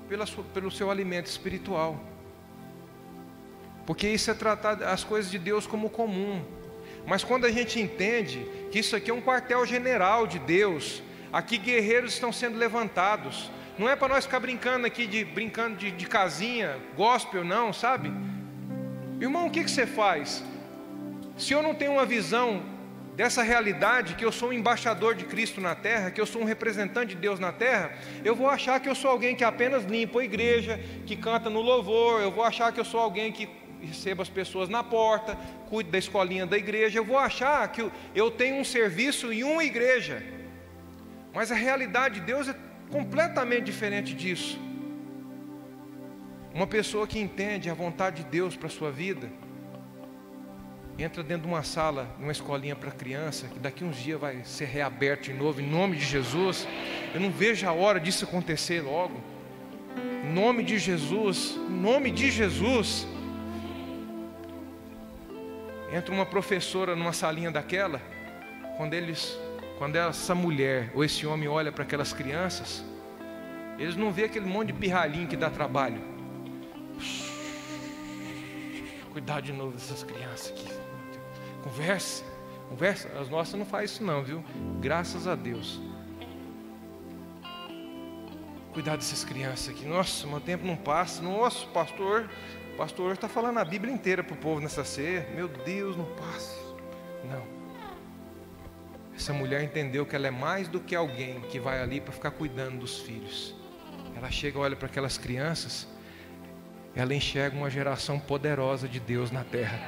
[SPEAKER 3] pela sua, pelo seu alimento espiritual. Porque isso é tratar as coisas de Deus como comum. Mas quando a gente entende que isso aqui é um quartel-general de Deus, aqui guerreiros estão sendo levantados. Não é para nós ficar brincando aqui de brincando de, de casinha, gospel, não, sabe? Irmão, o que, que você faz? Se eu não tenho uma visão dessa realidade, que eu sou um embaixador de Cristo na terra, que eu sou um representante de Deus na terra, eu vou achar que eu sou alguém que apenas limpa a igreja, que canta no louvor, eu vou achar que eu sou alguém que receba as pessoas na porta, cuide da escolinha da igreja, eu vou achar que eu tenho um serviço em uma igreja. Mas a realidade de Deus é completamente diferente disso. Uma pessoa que entende a vontade de Deus para a sua vida, entra dentro de uma sala, numa escolinha para criança, que daqui uns dias vai ser reaberto de novo, em nome de Jesus. Eu não vejo a hora disso acontecer logo. Em nome de Jesus, em nome de Jesus. Entra uma professora numa salinha daquela, quando eles, quando essa mulher ou esse homem olha para aquelas crianças, eles não vê aquele monte de pirralhinho que dá trabalho. Cuidar de novo dessas crianças aqui. Converse, conversa. As nossas não faz isso não, viu? Graças a Deus. Cuidar dessas crianças aqui. Nossa, meu tempo não passa. Nossa, pastor, pastor está falando a Bíblia inteira para o povo nessa ceia. Meu Deus, não passa. Não. Essa mulher entendeu que ela é mais do que alguém que vai ali para ficar cuidando dos filhos. Ela chega, olha para aquelas crianças, ela enxerga uma geração poderosa de Deus na terra.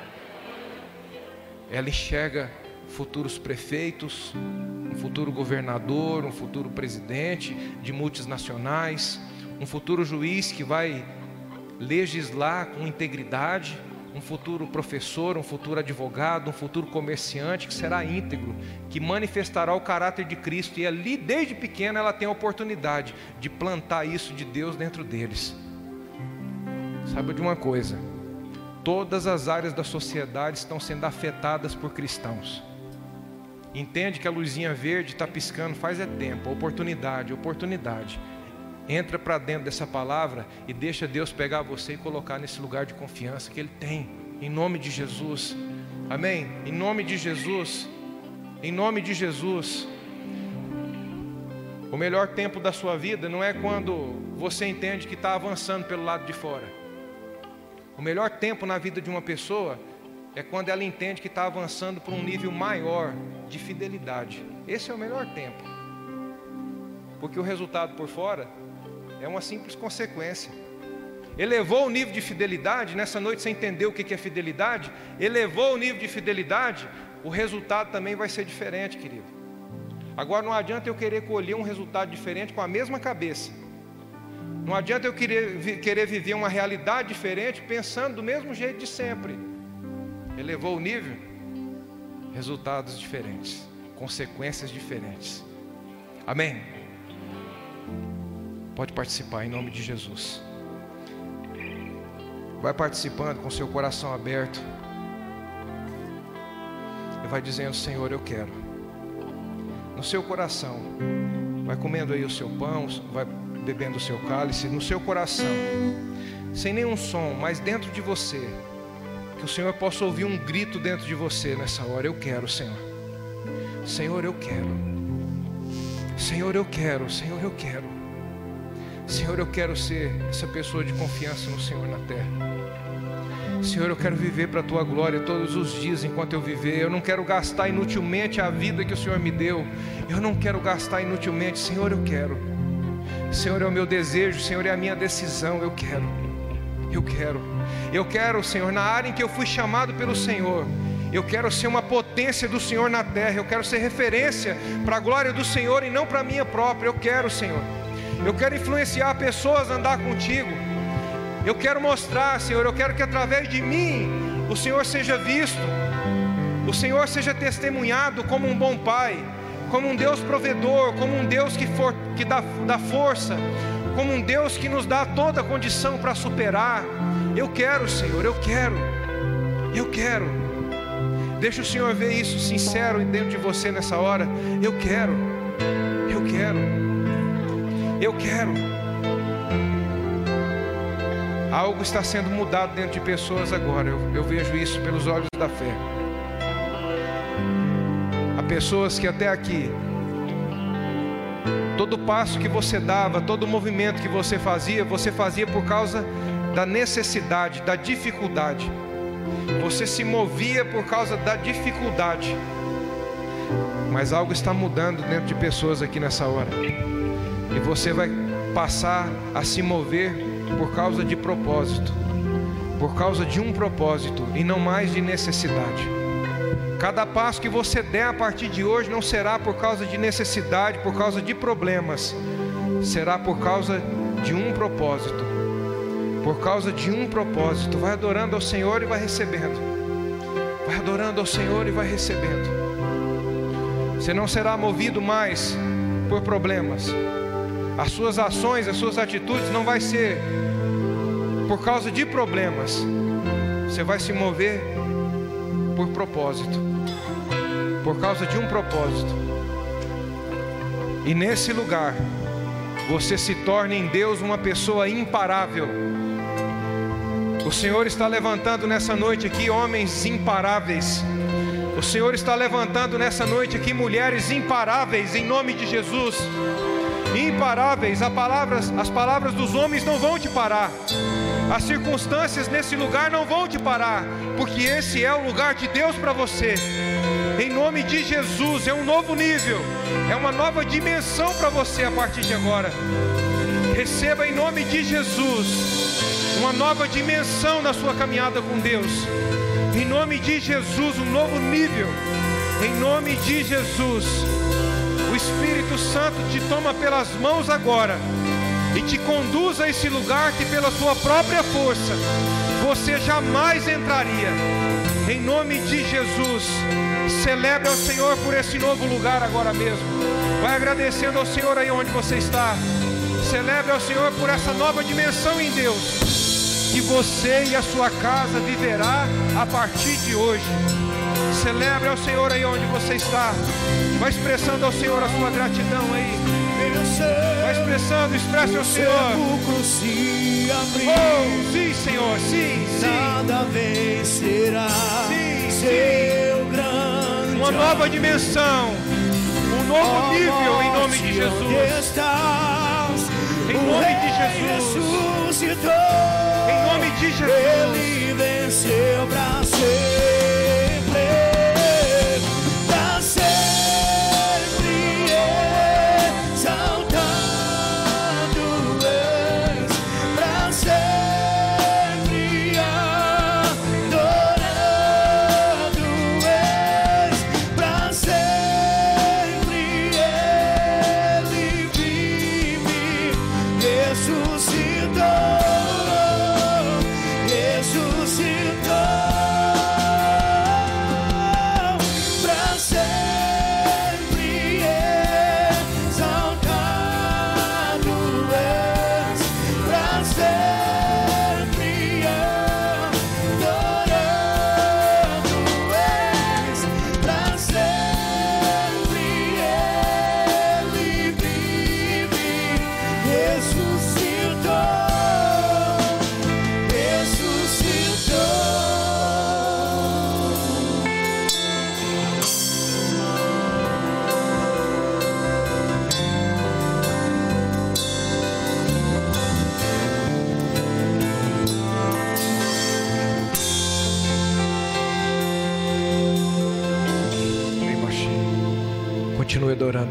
[SPEAKER 3] Ela enxerga futuros prefeitos, um futuro governador, um futuro presidente de multinacionais, um futuro juiz que vai legislar com integridade, um futuro professor, um futuro advogado, um futuro comerciante que será íntegro, que manifestará o caráter de Cristo e ali desde pequena ela tem a oportunidade de plantar isso de Deus dentro deles. Saiba de uma coisa, Todas as áreas da sociedade estão sendo afetadas por cristãos. Entende que a luzinha verde está piscando faz é tempo, oportunidade, oportunidade. Entra para dentro dessa palavra e deixa Deus pegar você e colocar nesse lugar de confiança que Ele tem, em nome de Jesus. Amém? Em nome de Jesus. Em nome de Jesus. O melhor tempo da sua vida não é quando você entende que está avançando pelo lado de fora. O melhor tempo na vida de uma pessoa é quando ela entende que está avançando para um nível maior de fidelidade. Esse é o melhor tempo. Porque o resultado por fora é uma simples consequência. Elevou o nível de fidelidade, nessa noite você entendeu o que é fidelidade? Elevou o nível de fidelidade, o resultado também vai ser diferente, querido. Agora não adianta eu querer colher um resultado diferente com a mesma cabeça. Não adianta eu querer, querer viver uma realidade diferente pensando do mesmo jeito de sempre. Elevou o nível, resultados diferentes, consequências diferentes. Amém? Pode participar em nome de Jesus. Vai participando com seu coração aberto. E vai dizendo: Senhor, eu quero. No seu coração. Vai comendo aí o seu pão, vai bebendo o seu cálice. No seu coração. Sem nenhum som, mas dentro de você. Que o Senhor possa ouvir um grito dentro de você nessa hora. Eu quero, Senhor. Senhor, eu quero. Senhor, eu quero. Senhor, eu quero. Senhor, eu quero ser essa pessoa de confiança no Senhor na terra. Senhor, eu quero viver para a tua glória todos os dias enquanto eu viver. Eu não quero gastar inutilmente a vida que o Senhor me deu. Eu não quero gastar inutilmente. Senhor, eu quero. Senhor, é o meu desejo. Senhor, é a minha decisão. Eu quero. Eu quero. Eu quero, Senhor, na área em que eu fui chamado pelo Senhor. Eu quero ser uma potência do Senhor na terra. Eu quero ser referência para a glória do Senhor e não para a minha própria. Eu quero, Senhor. Eu quero influenciar pessoas a andar contigo. Eu quero mostrar, Senhor, eu quero que através de mim o Senhor seja visto, o Senhor seja testemunhado como um bom Pai, como um Deus provedor, como um Deus que, for, que dá, dá força, como um Deus que nos dá toda a condição para superar. Eu quero, Senhor, eu quero, eu quero. Deixa o Senhor ver isso sincero dentro de você nessa hora. Eu quero, eu quero, eu quero. Algo está sendo mudado dentro de pessoas agora. Eu, eu vejo isso pelos olhos da fé. Pessoas que até aqui, todo passo que você dava, todo movimento que você fazia, você fazia por causa da necessidade, da dificuldade. Você se movia por causa da dificuldade. Mas algo está mudando dentro de pessoas aqui nessa hora. E você vai passar a se mover por causa de propósito, por causa de um propósito e não mais de necessidade. Cada passo que você der a partir de hoje não será por causa de necessidade, por causa de problemas, será por causa de um propósito. Por causa de um propósito. Vai adorando ao Senhor e vai recebendo. Vai adorando ao Senhor e vai recebendo. Você não será movido mais por problemas as suas ações, as suas atitudes não vai ser por causa de problemas. Você vai se mover por propósito. Por causa de um propósito. E nesse lugar, você se torna em Deus uma pessoa imparável. O Senhor está levantando nessa noite aqui homens imparáveis. O Senhor está levantando nessa noite aqui mulheres imparáveis em nome de Jesus imparáveis. Palavras, as palavras dos homens não vão te parar. As circunstâncias nesse lugar não vão te parar, porque esse é o lugar de Deus para você. Em nome de Jesus, é um novo nível, é uma nova dimensão para você a partir de agora. Receba em nome de Jesus uma nova dimensão na sua caminhada com Deus. Em nome de Jesus, um novo nível. Em nome de Jesus o Espírito Santo te toma pelas mãos agora e te conduz a esse lugar que, pela sua própria força, você jamais entraria. Em nome de Jesus, celebre ao Senhor por esse novo lugar agora mesmo. Vai agradecendo ao Senhor aí onde você está. Celebre ao Senhor por essa nova dimensão em Deus. Que você e a sua casa viverá a partir de hoje. Celebre ao Senhor aí onde você está. Vai expressando ao Senhor a sua gratidão aí. Vai expressando, expresse ao Senhor. Oh, sim, Senhor, sim, sim.
[SPEAKER 1] Nada vencerá.
[SPEAKER 3] Sim, sim.
[SPEAKER 1] grande
[SPEAKER 3] Uma nova dimensão. Um novo nível em nome de Jesus. Em nome de Jesus. Em nome de Jesus.
[SPEAKER 1] Ele venceu para ser.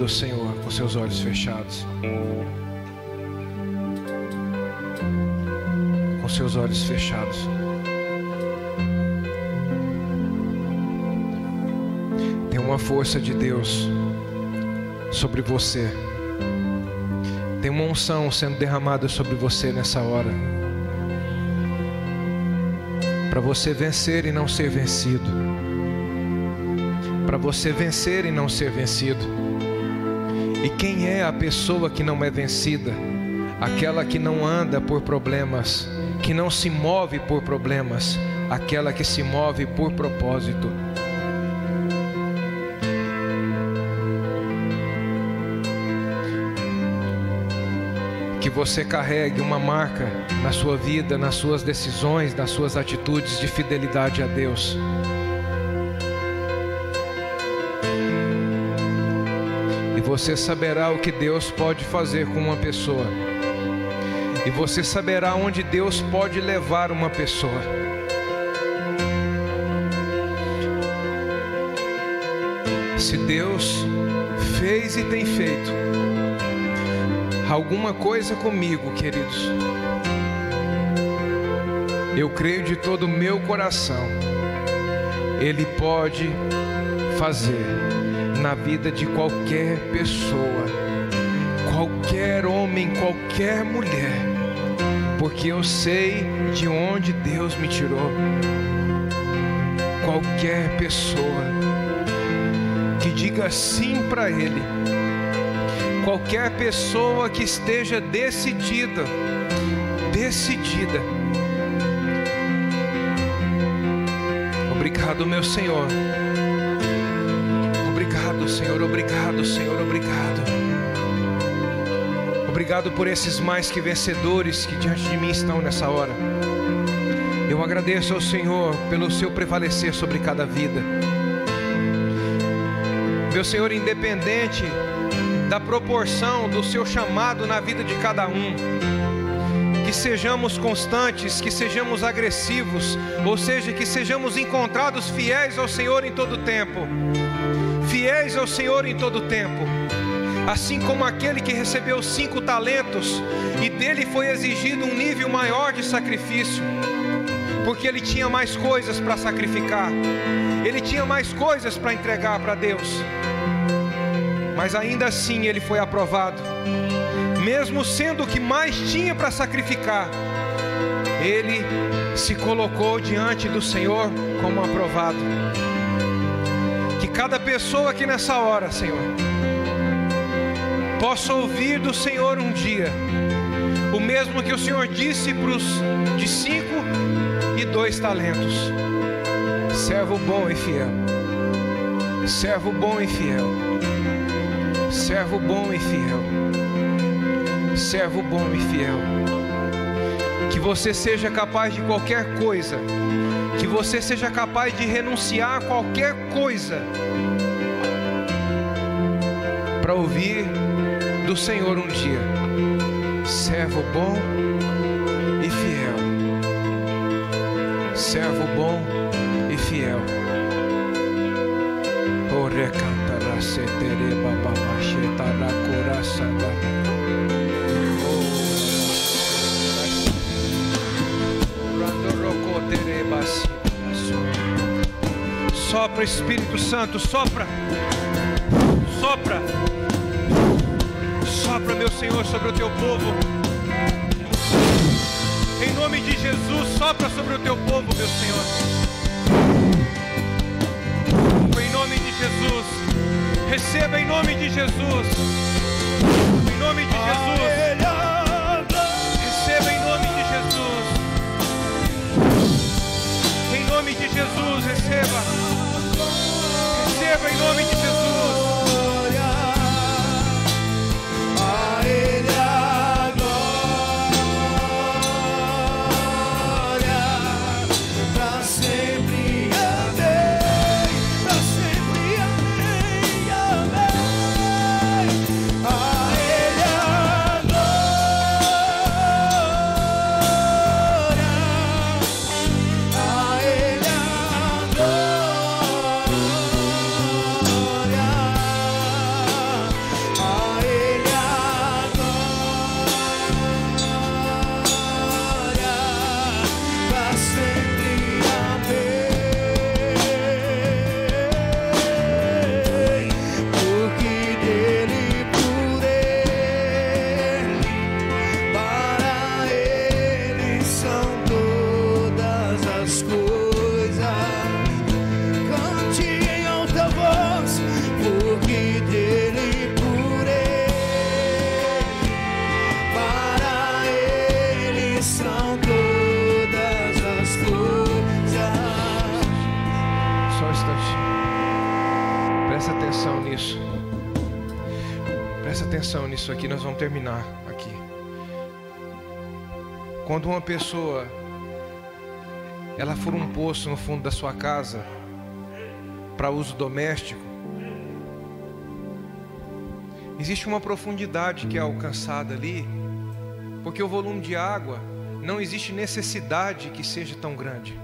[SPEAKER 3] Adorando o Senhor com seus olhos fechados. Com seus olhos fechados. Tem uma força de Deus sobre você. Tem uma unção sendo derramada sobre você nessa hora. Para você vencer e não ser vencido. Para você vencer e não ser vencido. E quem é a pessoa que não é vencida? Aquela que não anda por problemas, que não se move por problemas, aquela que se move por propósito. que você carregue uma marca na sua vida, nas suas decisões, nas suas atitudes de fidelidade a Deus. Você saberá o que Deus pode fazer com uma pessoa. E você saberá onde Deus pode levar uma pessoa. Se Deus fez e tem feito, alguma coisa comigo, queridos. Eu creio de todo o meu coração, Ele pode fazer na vida de qualquer pessoa, qualquer homem, qualquer mulher, porque eu sei de onde Deus me tirou. Qualquer pessoa que diga sim para Ele qualquer pessoa que esteja decidida, decidida. Obrigado, meu Senhor. Senhor. Obrigado, Senhor. Obrigado. Obrigado por esses mais que vencedores que diante de mim estão nessa hora. Eu agradeço ao Senhor pelo seu prevalecer sobre cada vida. Meu Senhor, independente da proporção do seu chamado na vida de cada um. Que sejamos constantes, que sejamos agressivos, ou seja, que sejamos encontrados fiéis ao Senhor em todo tempo. Fiéis ao Senhor em todo tempo. Assim como aquele que recebeu cinco talentos e dele foi exigido um nível maior de sacrifício, porque ele tinha mais coisas para sacrificar, ele tinha mais coisas para entregar para Deus mas ainda assim ele foi aprovado. Mesmo sendo o que mais tinha para sacrificar, ele se colocou diante do Senhor como aprovado. Cada pessoa aqui nessa hora, Senhor, possa ouvir do Senhor um dia, o mesmo que o Senhor disse para os de cinco e dois talentos: servo bom e fiel, servo bom e fiel servo bom e fiel. Servo bom e fiel. Que você seja capaz de qualquer coisa. Que você seja capaz de renunciar a qualquer coisa. Para ouvir do Senhor um dia. Servo bom e fiel. Servo bom e fiel. Sopra Espírito Santo, sopra, sopra, sopra, meu Senhor, sobre o teu povo. Em nome de Jesus, sopra sobre o teu povo, meu Senhor. Em nome de Jesus. Receba em nome de Jesus. Em nome de Jesus. Nós vamos terminar aqui. Quando uma pessoa ela for um poço no fundo da sua casa para uso doméstico, existe uma profundidade que é alcançada ali, porque o volume de água não existe necessidade que seja tão grande.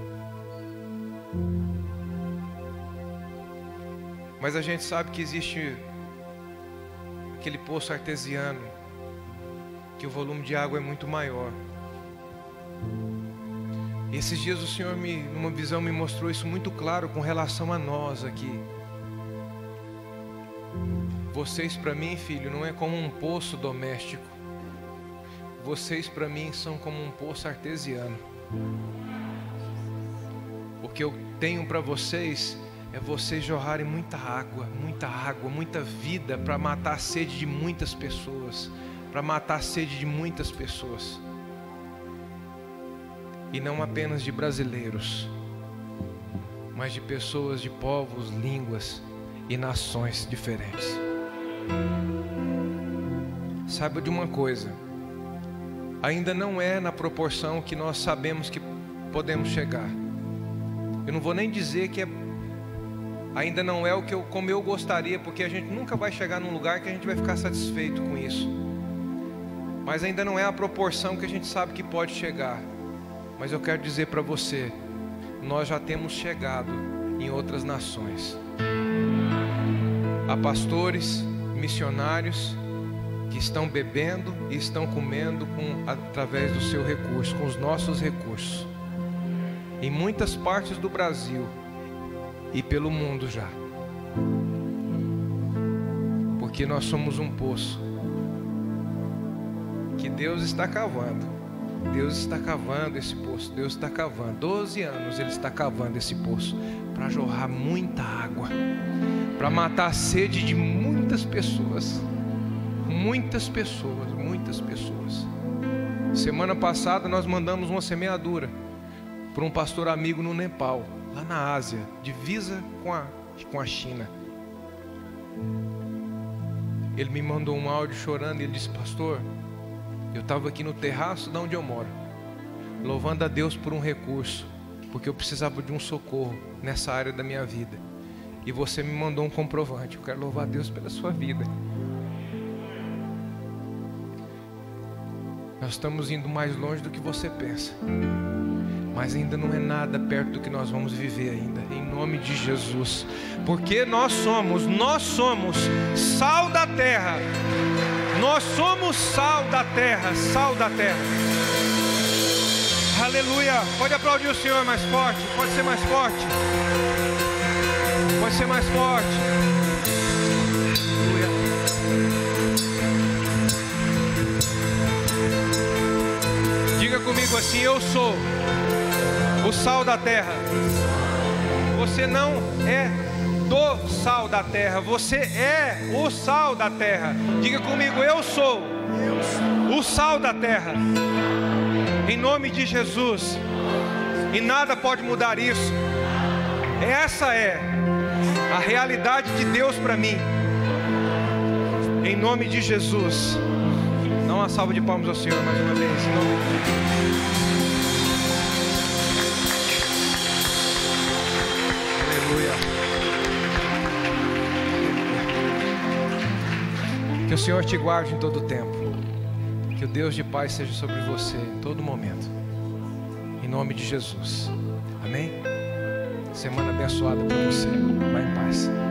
[SPEAKER 3] Mas a gente sabe que existe aquele poço artesiano, que o volume de água é muito maior. E esses dias o Senhor me, numa visão, me mostrou isso muito claro com relação a nós aqui. Vocês para mim, filho, não é como um poço doméstico. Vocês para mim são como um poço artesiano. O que eu tenho para vocês é vocês jorrarem muita água, muita água, muita vida para matar a sede de muitas pessoas, para matar a sede de muitas pessoas. E não apenas de brasileiros, mas de pessoas de povos, línguas e nações diferentes. Saiba de uma coisa, ainda não é na proporção que nós sabemos que podemos chegar. Eu não vou nem dizer que é ainda não é o que eu, como eu gostaria, porque a gente nunca vai chegar num lugar que a gente vai ficar satisfeito com isso. Mas ainda não é a proporção que a gente sabe que pode chegar. Mas eu quero dizer para você, nós já temos chegado em outras nações. Há pastores, missionários que estão bebendo e estão comendo com, através do seu recurso, com os nossos recursos. Em muitas partes do Brasil, e pelo mundo já. Porque nós somos um poço que Deus está cavando. Deus está cavando esse poço. Deus está cavando. Doze anos Ele está cavando esse poço para jorrar muita água, para matar a sede de muitas pessoas. Muitas pessoas, muitas pessoas. Semana passada nós mandamos uma semeadura para um pastor amigo no Nepal lá na Ásia, divisa com a, com a China. Ele me mandou um áudio chorando e ele disse: Pastor, eu estava aqui no terraço de onde eu moro, louvando a Deus por um recurso, porque eu precisava de um socorro nessa área da minha vida. E você me mandou um comprovante. Eu quero louvar a Deus pela sua vida. Nós estamos indo mais longe do que você pensa mas ainda não é nada perto do que nós vamos viver ainda, em nome de Jesus, porque nós somos, nós somos sal da terra, nós somos sal da terra, sal da terra. Aleluia. Pode aplaudir o Senhor mais forte, pode ser mais forte, pode ser mais forte. Aleluia. Diga comigo assim: Eu sou o sal da terra. Você não é do sal da terra, você é o sal da terra. Diga comigo, eu sou o sal da terra. Em nome de Jesus. E nada pode mudar isso. Essa é a realidade de Deus para mim. Em nome de Jesus. Dá uma salva de palmas ao Senhor mais uma vez. Que o Senhor te guarde em todo o tempo. Que o Deus de paz seja sobre você em todo momento. Em nome de Jesus. Amém? Semana abençoada para você. Vai em paz.